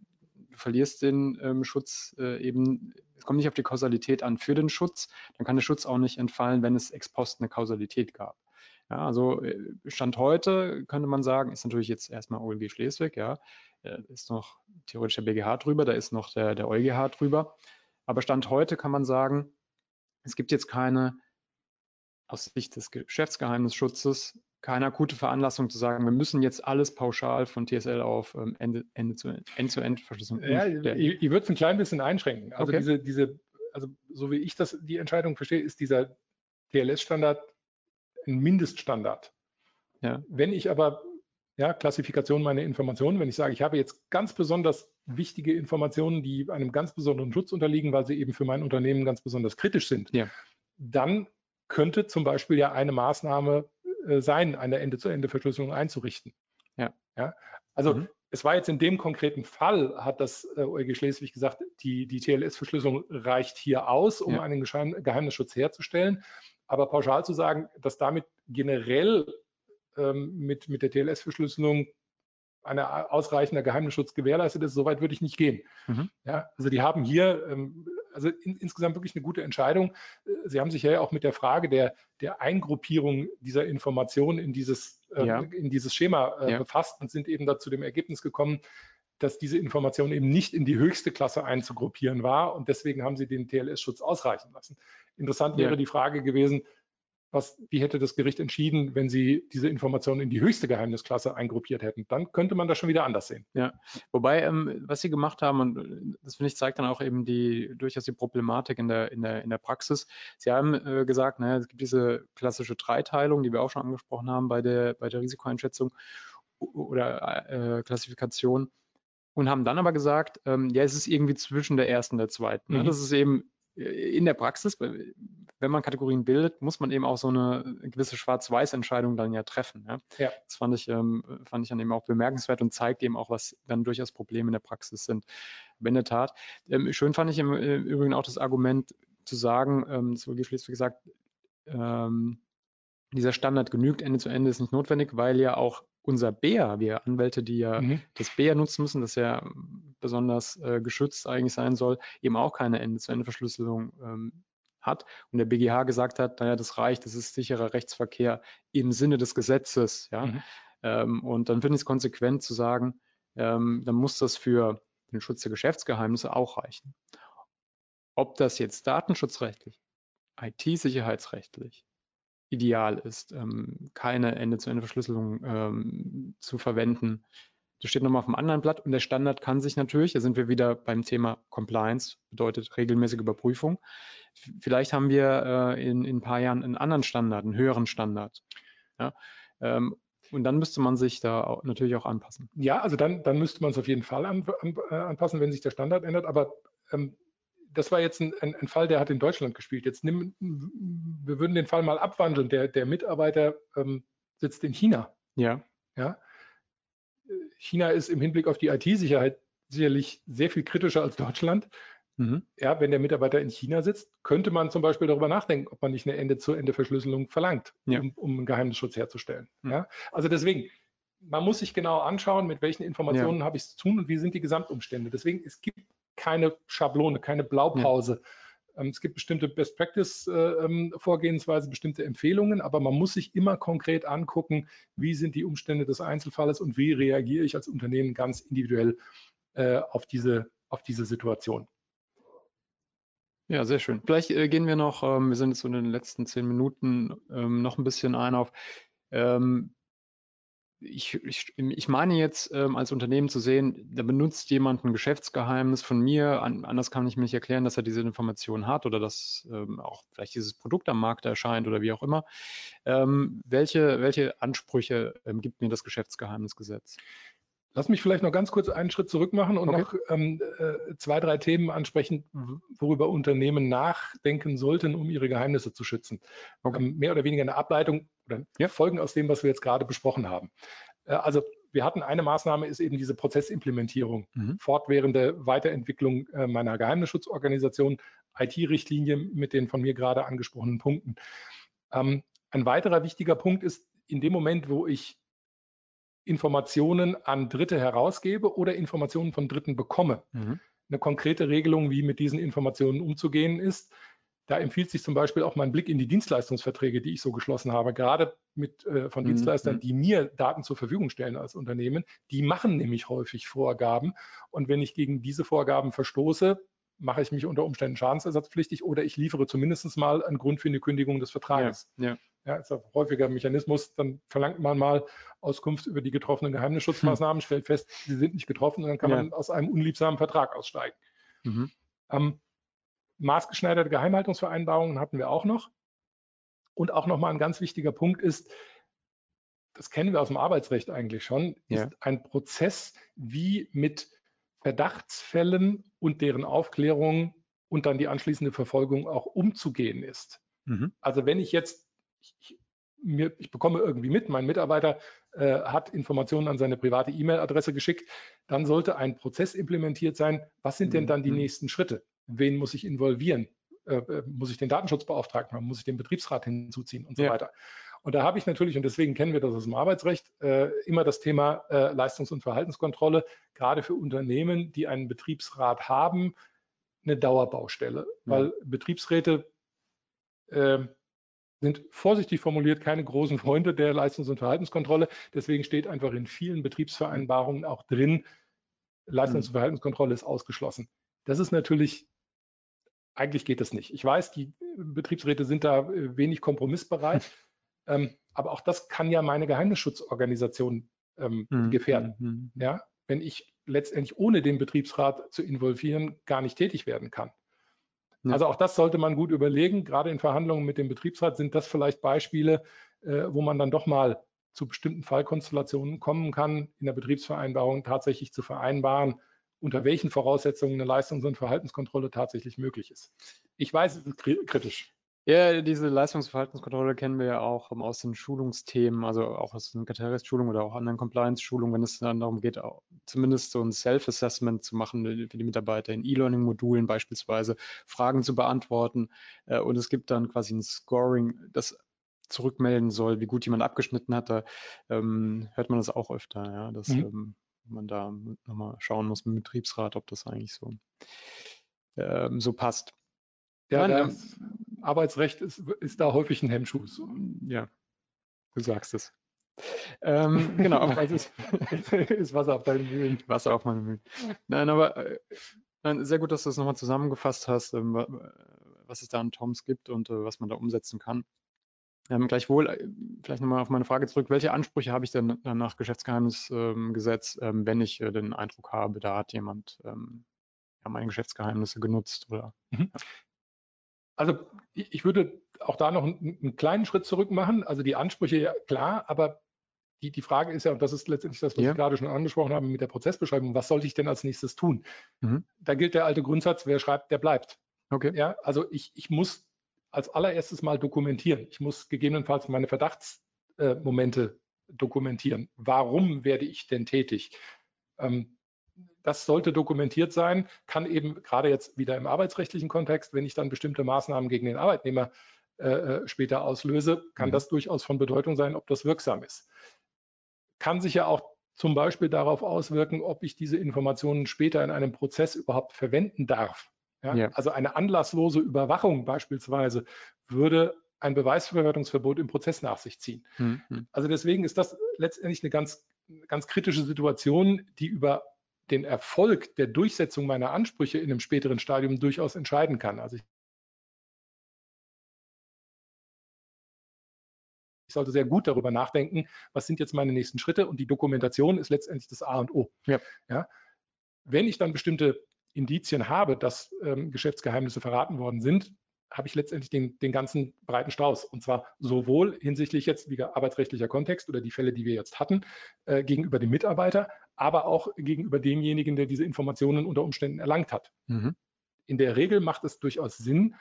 verlierst den ähm, Schutz äh, eben es kommt nicht auf die Kausalität an für den Schutz, dann kann der Schutz auch nicht entfallen, wenn es ex post eine Kausalität gab. Ja, also äh, Stand heute könnte man sagen, ist natürlich jetzt erstmal OLG Schleswig, ja, äh, ist noch theoretisch der BGH drüber, da ist noch der, der EuGH drüber. Aber Stand heute kann man sagen, es gibt jetzt keine, aus Sicht des Geschäftsgeheimnisschutzes, keine akute Veranlassung zu sagen, wir müssen jetzt alles pauschal von TSL auf ähm, Ende, Ende zu End zu End verschlüsseln. Ja, ich, ich würde es ein klein bisschen einschränken. Also okay. diese, diese, also so wie ich das die Entscheidung verstehe, ist dieser TLS-Standard ein Mindeststandard. Ja. Wenn ich aber ja, Klassifikation meiner Informationen, wenn ich sage, ich habe jetzt ganz besonders wichtige Informationen, die einem ganz besonderen Schutz unterliegen, weil sie eben für mein Unternehmen ganz besonders kritisch sind, ja. dann könnte zum Beispiel ja eine Maßnahme äh, sein, eine Ende-zu-Ende-Verschlüsselung einzurichten. Ja. ja? Also mhm. es war jetzt in dem konkreten Fall, hat das äh, OLG Schleswig gesagt, die, die TLS-Verschlüsselung reicht hier aus, um ja. einen Geheimnisschutz herzustellen. Aber pauschal zu sagen, dass damit generell ähm, mit, mit der TLS-Verschlüsselung ein ausreichender Geheimnisschutz gewährleistet ist, soweit würde ich nicht gehen. Mhm. Ja, also die haben hier ähm, also in, insgesamt wirklich eine gute Entscheidung. Äh, Sie haben sich ja auch mit der Frage der, der Eingruppierung dieser Informationen in dieses, äh, ja. in dieses Schema äh, ja. befasst und sind eben da zu dem Ergebnis gekommen, dass diese Information eben nicht in die höchste Klasse einzugruppieren war und deswegen haben Sie den TLS-Schutz ausreichen lassen. Interessant wäre ja. die Frage gewesen, was, wie hätte das Gericht entschieden, wenn Sie diese Informationen in die höchste Geheimnisklasse eingruppiert hätten? Dann könnte man das schon wieder anders sehen. Ja, wobei, ähm, was Sie gemacht haben, und äh, das finde ich, zeigt dann auch eben die durchaus die Problematik in der, in der, in der Praxis. Sie haben äh, gesagt, naja, es gibt diese klassische Dreiteilung, die wir auch schon angesprochen haben bei der, bei der Risikoeinschätzung oder äh, Klassifikation und haben dann aber gesagt, ähm, ja, es ist irgendwie zwischen der ersten und der zweiten. Ne? Mhm. Das ist eben in der Praxis, wenn man Kategorien bildet, muss man eben auch so eine gewisse Schwarz-Weiß-Entscheidung dann ja treffen. Ja? ja. Das fand ich, ähm, fand ich dann eben auch bemerkenswert und zeigt eben auch, was dann durchaus Probleme in der Praxis sind. Aber in der Tat. Ähm, schön fand ich im, im Übrigen auch das Argument zu sagen, ähm, das wurde Schleswig gesagt, ähm, dieser Standard genügt, Ende zu Ende ist nicht notwendig, weil ja auch unser Bär, wir Anwälte, die ja mhm. das Bär nutzen müssen, das ja besonders äh, geschützt eigentlich sein soll, eben auch keine Ende-zu-Ende-Verschlüsselung ähm, hat und der BGH gesagt hat, naja, das reicht, das ist sicherer Rechtsverkehr im Sinne des Gesetzes, ja. Mhm. Ähm, und dann finde ich es konsequent zu sagen, ähm, dann muss das für den Schutz der Geschäftsgeheimnisse auch reichen. Ob das jetzt datenschutzrechtlich, IT-sicherheitsrechtlich ideal ist, ähm, keine Ende-zu-Ende-Verschlüsselung ähm, zu verwenden, das steht nochmal auf dem anderen Blatt und der Standard kann sich natürlich, da sind wir wieder beim Thema Compliance, bedeutet regelmäßige Überprüfung. Vielleicht haben wir äh, in, in ein paar Jahren einen anderen Standard, einen höheren Standard. Ja? Ähm, und dann müsste man sich da auch, natürlich auch anpassen. Ja, also dann, dann müsste man es auf jeden Fall an, an, äh, anpassen, wenn sich der Standard ändert. Aber ähm, das war jetzt ein, ein, ein, Fall, der hat in Deutschland gespielt. Jetzt nimm, wir würden den Fall mal abwandeln. Der, der Mitarbeiter ähm, sitzt in China. Ja. Ja. China ist im Hinblick auf die IT-Sicherheit sicherlich sehr viel kritischer als Deutschland. Mhm. Ja, wenn der Mitarbeiter in China sitzt, könnte man zum Beispiel darüber nachdenken, ob man nicht eine Ende-zu-Ende-Verschlüsselung verlangt, ja. um, um, einen Geheimnisschutz herzustellen. Mhm. Ja, also deswegen, man muss sich genau anschauen, mit welchen Informationen ja. habe ich es zu tun und wie sind die Gesamtumstände. Deswegen, es gibt keine Schablone, keine Blaupause. Ja. Ähm, es gibt bestimmte Best Practice äh, ähm, Vorgehensweise, bestimmte Empfehlungen, aber man muss sich immer konkret angucken, wie sind die Umstände des Einzelfalles und wie reagiere ich als Unternehmen ganz individuell äh, auf, diese, auf diese Situation. Ja, sehr schön. Vielleicht äh, gehen wir noch, ähm, wir sind jetzt in den letzten zehn Minuten noch ein bisschen ein auf. Ich, ich, ich meine jetzt ähm, als Unternehmen zu sehen, da benutzt jemand ein Geschäftsgeheimnis von mir, an, anders kann ich mir nicht erklären, dass er diese Information hat oder dass ähm, auch vielleicht dieses Produkt am Markt erscheint oder wie auch immer. Ähm, welche, welche Ansprüche ähm, gibt mir das Geschäftsgeheimnisgesetz? Lass mich vielleicht noch ganz kurz einen Schritt zurück machen und okay. noch ähm, äh, zwei, drei Themen ansprechen, worüber Unternehmen nachdenken sollten, um ihre Geheimnisse zu schützen. Okay. Ähm, mehr oder weniger eine Ableitung oder ja. Folgen aus dem, was wir jetzt gerade besprochen haben. Äh, also wir hatten eine Maßnahme, ist eben diese Prozessimplementierung, mhm. fortwährende Weiterentwicklung äh, meiner Geheimnisschutzorganisation, IT-Richtlinie mit den von mir gerade angesprochenen Punkten. Ähm, ein weiterer wichtiger Punkt ist, in dem Moment, wo ich Informationen an Dritte herausgebe oder Informationen von Dritten bekomme. Mhm. Eine konkrete Regelung, wie mit diesen Informationen umzugehen ist. Da empfiehlt sich zum Beispiel auch mal ein Blick in die Dienstleistungsverträge, die ich so geschlossen habe, gerade mit äh, von mhm. Dienstleistern, die mir Daten zur Verfügung stellen als Unternehmen. Die machen nämlich häufig Vorgaben. Und wenn ich gegen diese Vorgaben verstoße, mache ich mich unter Umständen schadensersatzpflichtig oder ich liefere zumindest mal einen Grund für eine Kündigung des Vertrages. Ja, ja. ja ist ein häufiger Mechanismus. Dann verlangt man mal Auskunft über die getroffenen Geheimnisschutzmaßnahmen, hm. stellt fest, sie sind nicht getroffen und dann kann ja. man aus einem unliebsamen Vertrag aussteigen. Mhm. Ähm, maßgeschneiderte Geheimhaltungsvereinbarungen hatten wir auch noch. Und auch nochmal ein ganz wichtiger Punkt ist, das kennen wir aus dem Arbeitsrecht eigentlich schon, ja. ist ein Prozess, wie mit Verdachtsfällen und deren Aufklärung und dann die anschließende Verfolgung auch umzugehen ist. Mhm. Also wenn ich jetzt, ich, mir, ich bekomme irgendwie mit, mein Mitarbeiter äh, hat Informationen an seine private E-Mail-Adresse geschickt, dann sollte ein Prozess implementiert sein. Was sind denn dann die mhm. nächsten Schritte? Wen muss ich involvieren? Äh, äh, muss ich den Datenschutzbeauftragten haben? Muss ich den Betriebsrat hinzuziehen und so ja. weiter? Und da habe ich natürlich, und deswegen kennen wir das aus dem Arbeitsrecht, äh, immer das Thema äh, Leistungs- und Verhaltenskontrolle, gerade für Unternehmen, die einen Betriebsrat haben, eine Dauerbaustelle, mhm. weil Betriebsräte äh, sind vorsichtig formuliert keine großen Freunde der Leistungs- und Verhaltenskontrolle. Deswegen steht einfach in vielen Betriebsvereinbarungen auch drin, Leistungs- und mhm. Verhaltenskontrolle ist ausgeschlossen. Das ist natürlich, eigentlich geht das nicht. Ich weiß, die Betriebsräte sind da äh, wenig kompromissbereit. [LAUGHS] Ähm, aber auch das kann ja meine Geheimnisschutzorganisation ähm, mhm. gefährden. Mhm, mhm. Ja, wenn ich letztendlich ohne den Betriebsrat zu involvieren gar nicht tätig werden kann. Ja. Also auch das sollte man gut überlegen. Gerade in Verhandlungen mit dem Betriebsrat sind das vielleicht Beispiele, äh, wo man dann doch mal zu bestimmten Fallkonstellationen kommen kann, in der Betriebsvereinbarung tatsächlich zu vereinbaren, unter welchen Voraussetzungen eine Leistungs- und Verhaltenskontrolle tatsächlich möglich ist. Ich weiß, es ist kritisch. Ja, diese Leistungsverhaltenskontrolle kennen wir ja auch aus den Schulungsthemen, also auch aus den Kateris-Schulungen oder auch anderen Compliance-Schulungen, wenn es dann darum geht, zumindest so ein Self-Assessment zu machen für die Mitarbeiter in E-Learning-Modulen beispielsweise, Fragen zu beantworten. Äh, und es gibt dann quasi ein Scoring, das zurückmelden soll, wie gut jemand abgeschnitten hat. Da ähm, hört man das auch öfter, ja, dass mhm. ähm, man da nochmal schauen muss mit dem Betriebsrat, ob das eigentlich so, ähm, so passt. Ja, Nein, das ähm, Arbeitsrecht ist, ist da häufig ein Hemmschuh. Ja, du sagst es. Ähm, genau, aber es ist, [LAUGHS] ist, Wasser auf deinen Mühlen. Wasser auf meinen Mühlen. Nein, aber äh, nein, sehr gut, dass du es nochmal zusammengefasst hast, ähm, was es da an Toms gibt und äh, was man da umsetzen kann. Ähm, gleichwohl, äh, vielleicht nochmal auf meine Frage zurück, welche Ansprüche habe ich denn nach Geschäftsgeheimnisgesetz, ähm, wenn ich äh, den Eindruck habe, da hat jemand ähm, ja, meine Geschäftsgeheimnisse genutzt oder mhm. ja. Also ich würde auch da noch einen, einen, kleinen Schritt zurück machen. Also die Ansprüche, ja, klar, aber die, die Frage ist ja, und das ist letztendlich das, was ja. ich gerade schon angesprochen habe mit der Prozessbeschreibung, was sollte ich denn als nächstes tun? Mhm. Da gilt der alte Grundsatz, wer schreibt, der bleibt. Okay. Ja, also ich, ich muss als allererstes mal dokumentieren. Ich muss gegebenenfalls meine Verdachtsmomente äh, dokumentieren. Warum werde ich denn tätig? Ähm, das sollte dokumentiert sein, kann eben gerade jetzt wieder im arbeitsrechtlichen Kontext, wenn ich dann bestimmte Maßnahmen gegen den Arbeitnehmer äh, äh später auslöse, kann mhm. das durchaus von Bedeutung sein, ob das wirksam ist. Kann sich ja auch zum Beispiel darauf auswirken, ob ich diese Informationen später in einem Prozess überhaupt verwenden darf. Ja? Ja. Also eine anlasslose Überwachung beispielsweise würde ein Beweisverwertungsverbot im Prozess nach sich ziehen. Mhm. Also deswegen ist das letztendlich eine ganz, ganz kritische Situation, die über den Erfolg der Durchsetzung meiner Ansprüche in einem späteren Stadium durchaus entscheiden kann. Also ich ich sollte sehr gut darüber nachdenken, was sind jetzt meine nächsten Schritte und die Dokumentation ist letztendlich das A und O. Ja. ja. Wenn ich dann bestimmte Indizien habe, dass ähm, Geschäftsgeheimnisse verraten worden sind, habe ich letztendlich den, den ganzen breiten Strauß. Und zwar sowohl hinsichtlich jetzt wieder arbeitsrechtlicher Kontext oder die Fälle, die wir jetzt hatten, äh, gegenüber dem Mitarbeiter, aber auch gegenüber demjenigen, der diese Informationen unter Umständen erlangt hat. Mhm. In der Regel macht es durchaus Sinn,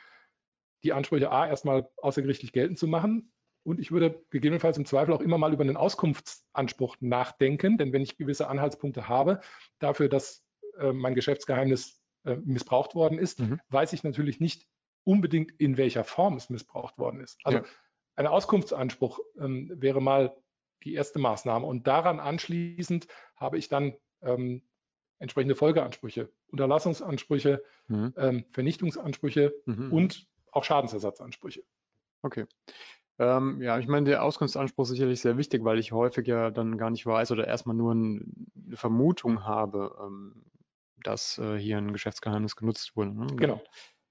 die Ansprüche A erstmal außergerichtlich geltend zu machen. Und ich würde gegebenenfalls im Zweifel auch immer mal über einen Auskunftsanspruch nachdenken, denn wenn ich gewisse Anhaltspunkte habe dafür, dass äh, mein Geschäftsgeheimnis äh, missbraucht worden ist, mhm. weiß ich natürlich nicht unbedingt, in welcher Form es missbraucht worden ist. Also ja. ein Auskunftsanspruch ähm, wäre mal die erste Maßnahme. Und daran anschließend habe ich dann ähm, entsprechende Folgeansprüche, Unterlassungsansprüche, mhm. ähm, Vernichtungsansprüche mhm. und auch Schadensersatzansprüche. Okay. Ähm, ja, ich meine, der Auskunftsanspruch ist sicherlich sehr wichtig, weil ich häufig ja dann gar nicht weiß oder erstmal nur ein, eine Vermutung habe, ähm, dass äh, hier ein Geschäftsgeheimnis genutzt wurde. Ne? Genau.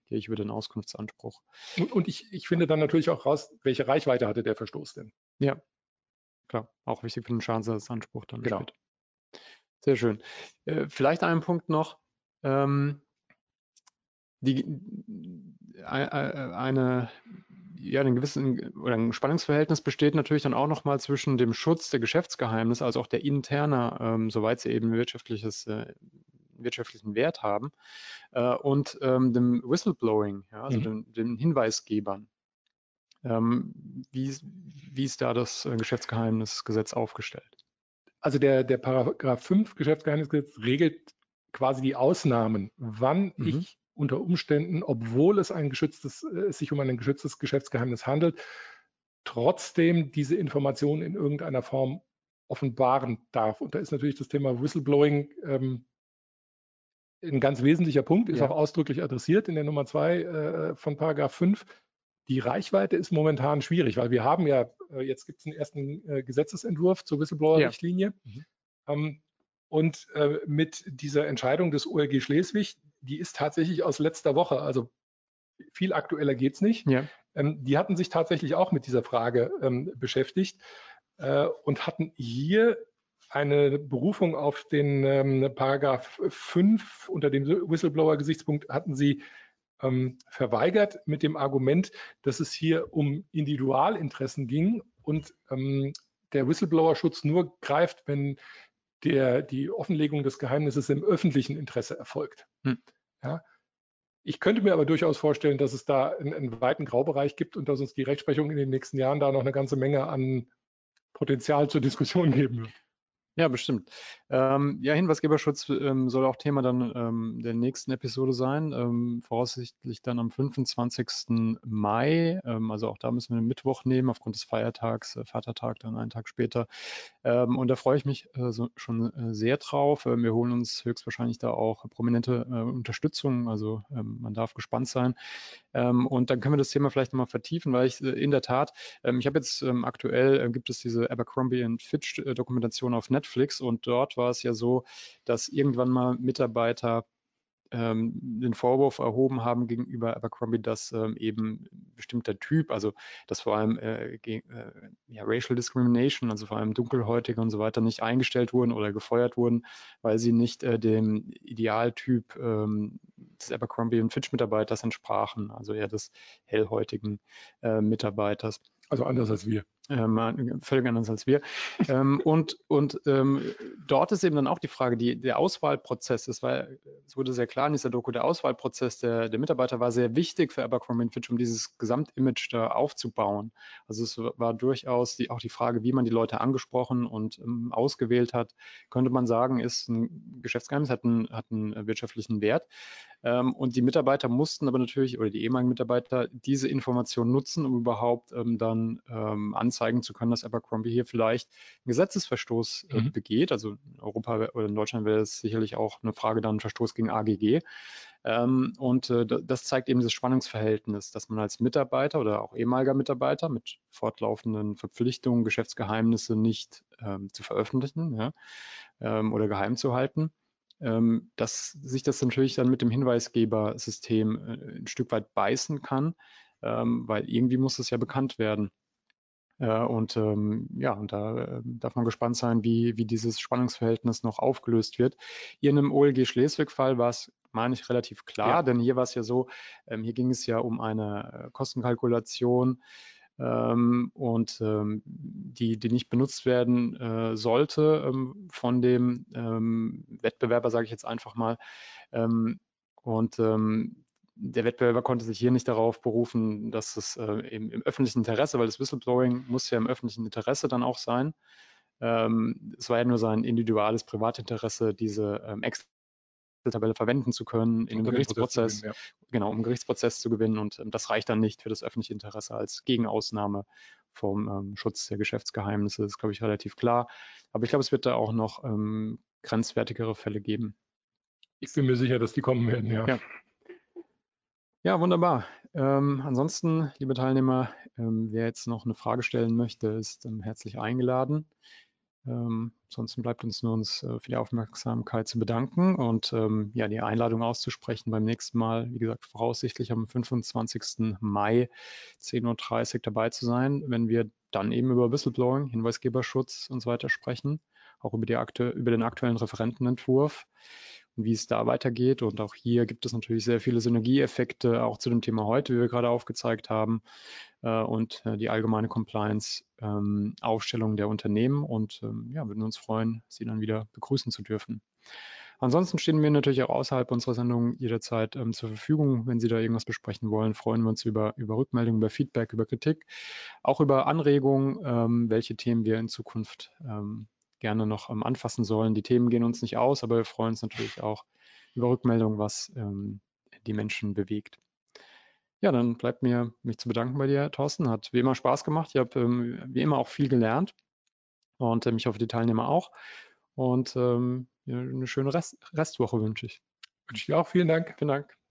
Gehe ich über den Auskunftsanspruch. Und, und ich, ich finde dann natürlich auch raus, welche Reichweite hatte der Verstoß denn? Ja, klar. Auch wichtig für den Schadensersatzanspruch dann. Genau. Später. Sehr schön. Äh, vielleicht einen Punkt noch. Ähm, die, äh, eine, ja, ein gewissen oder ein Spannungsverhältnis besteht natürlich dann auch nochmal zwischen dem Schutz der Geschäftsgeheimnisse, also auch der interner, ähm, soweit sie eben wirtschaftliches äh, wirtschaftlichen Wert haben, äh, und ähm, dem Whistleblowing, ja, also mhm. den, den, Hinweisgebern. Ähm, wie, wie ist da das äh, Geschäftsgeheimnisgesetz aufgestellt? Also der, der Paragraph 5 Geschäftsgeheimnisgesetz regelt quasi die Ausnahmen, wann mhm. ich unter Umständen, obwohl es ein geschütztes, äh, es sich um ein geschütztes Geschäftsgeheimnis handelt, trotzdem diese Information in irgendeiner Form offenbaren darf. Und da ist natürlich das Thema Whistleblowing ähm, ein ganz wesentlicher Punkt, ist ja. auch ausdrücklich adressiert in der Nummer 2 äh, von Paragraph 5. Die Reichweite ist momentan schwierig, weil wir haben ja, äh, jetzt gibt es einen ersten äh, Gesetzesentwurf zur Whistleblower-Richtlinie. Ja. Mhm. Ähm, und äh, mit dieser Entscheidung des OLG Schleswig, die ist tatsächlich aus letzter Woche, also viel aktueller geht es nicht. Ja. Ähm, die hatten sich tatsächlich auch mit dieser Frage ähm, beschäftigt äh, und hatten hier eine Berufung auf den ähm, Paragraph 5 unter dem Whistleblower-Gesichtspunkt hatten Sie ähm, verweigert mit dem Argument, dass es hier um Individualinteressen ging und ähm, der Whistleblower-Schutz nur greift, wenn der, die Offenlegung des Geheimnisses im öffentlichen Interesse erfolgt. Hm. Ja. Ich könnte mir aber durchaus vorstellen, dass es da einen, einen, weiten Graubereich gibt und dass uns die Rechtsprechung in den nächsten Jahren da noch eine ganze Menge an Potenzial zur Diskussion geben wird. Ja, bestimmt. Ähm, ja, Hinweisgeberschutz ähm, soll auch Thema dann ähm, der nächsten Episode sein, ähm, voraussichtlich dann am 25. Mai. Ähm, also auch da müssen wir den Mittwoch nehmen, aufgrund des Feiertags, äh, Vatertag dann einen Tag später. Ähm, und da freue ich mich äh, so, schon äh, sehr drauf. wir holen uns höchstwahrscheinlich da auch prominente äh, Unterstützung. Also man darf gespannt sein. und dann können wir das Thema vielleicht nochmal vertiefen, weil ich äh, in der Tat, ich habe jetzt aktuell, äh, gibt es diese Abercrombie Fitch Dokumentation auf Netflix Netflix und dort war es ja so, dass irgendwann mal Mitarbeiter ähm, den Vorwurf erhoben haben gegenüber Abercrombie, dass ähm, eben bestimmter Typ, also dass vor allem äh, äh, ja, Racial Discrimination, also vor allem Dunkelhäutige und so weiter, nicht eingestellt wurden oder gefeuert wurden, weil sie nicht äh, dem Idealtyp ähm, des Abercrombie und Fitch Mitarbeiters entsprachen, also eher des hellhäutigen äh, Mitarbeiters. Also anders als wir. Ähm, völlig anders als wir. ähm, und und ähm, dort ist eben dann auch die Frage, die, der Auswahlprozess, das war, es wurde sehr klar in dieser Doku, der Auswahlprozess der, der Mitarbeiter war sehr wichtig für Abercrombie Fitch, um dieses Gesamtimage da aufzubauen. Also es war durchaus die, auch die Frage, wie man die Leute angesprochen und ähm, ausgewählt hat, könnte man sagen, ist ein Geschäftsgeheimnis, hat einen, hat einen wirtschaftlichen Wert. Ähm, und die Mitarbeiter mussten aber natürlich, oder die ehemaligen Mitarbeiter, diese Information nutzen, um überhaupt ähm, dann ähm, anzeigen zu können, dass Abercrombie hier vielleicht einen Gesetzesverstoß äh, mhm. begeht. Also in Europa oder in Deutschland wäre es sicherlich auch eine Frage dann Verstoß gegen AGG. Ähm, und äh, das zeigt eben das Spannungsverhältnis, dass man als Mitarbeiter oder auch ehemaliger Mitarbeiter mit fortlaufenden Verpflichtungen, Geschäftsgeheimnisse nicht ähm, zu veröffentlichen ja, ähm, oder geheim zu halten, ähm, dass sich das natürlich dann mit dem Hinweisgebersystem äh, ein Stück weit beißen kann, ähm, weil irgendwie muss es ja bekannt werden. Äh, und ähm, ja, und da äh, darf man gespannt sein, wie, wie dieses Spannungsverhältnis noch aufgelöst wird. Hier in einem OLG Schleswig-Fall war es, meine ich, relativ klar, ja. denn hier war es ja so, ähm, hier ging es ja um eine äh, Kostenkalkulation ähm, und ähm, die, die nicht benutzt werden äh, sollte ähm, von dem ähm, Wettbewerber, sage ich jetzt einfach mal. Und der Wettbewerber konnte sich hier nicht darauf berufen, dass es äh, im, im, öffentlichen Interesse, weil das Whistleblowing muss ja im öffentlichen Interesse dann auch sein. es war ja nur sein individuelles Privatinteresse, diese ähm, Excel-Tabelle verwenden zu können in einem Gerichtsprozess, gewinnen, ja. genau, um einen Gerichtsprozess zu gewinnen. Und ähm, das reicht dann nicht für das öffentliche Interesse als Gegenausnahme vom ähm, Schutz der Geschäftsgeheimnisse. Das ist, glaube ich, relativ klar. Aber ich glaube, es wird da auch noch ähm, grenzwertigere Fälle geben. Ich bin mir sicher, dass die kommen werden, ja. Ja, ja wunderbar. Ähm, ansonsten, liebe Teilnehmer, ähm, wer jetzt noch eine Frage stellen möchte, ist ähm, herzlich eingeladen. Ähm, ansonsten bleibt uns nur uns äh, für die Aufmerksamkeit zu bedanken und ähm, ja, die Einladung auszusprechen beim nächsten Mal, wie gesagt, voraussichtlich am 25. Mai 10.30 Uhr dabei zu sein, wenn wir dann eben über Whistleblowing, Hinweisgeberschutz und so weiter sprechen, auch über, die über den aktuellen Referentenentwurf wie es da weitergeht. Und auch hier gibt es natürlich sehr viele Synergieeffekte, auch zu dem Thema heute, wie wir gerade aufgezeigt haben, äh, und äh, die allgemeine Compliance-Aufstellung ähm, der Unternehmen. Und ähm, ja, würden uns freuen, Sie dann wieder begrüßen zu dürfen. Ansonsten stehen wir natürlich auch außerhalb unserer Sendung jederzeit ähm, zur Verfügung. Wenn Sie da irgendwas besprechen wollen, freuen wir uns über, über Rückmeldungen, über Feedback, über Kritik, auch über Anregungen, ähm, welche Themen wir in Zukunft ähm, gerne noch ähm, anfassen sollen. Die Themen gehen uns nicht aus, aber wir freuen uns natürlich auch über Rückmeldungen, was ähm, die Menschen bewegt. Ja, dann bleibt mir, mich zu bedanken bei dir, Thorsten. Hat wie immer Spaß gemacht. Ich habe ähm, wie immer auch viel gelernt und ähm, ich hoffe, die Teilnehmer auch. Und ähm, eine schöne Rest Restwoche wünsche ich. Wünsche ich dir auch. Vielen Dank. Vielen Dank.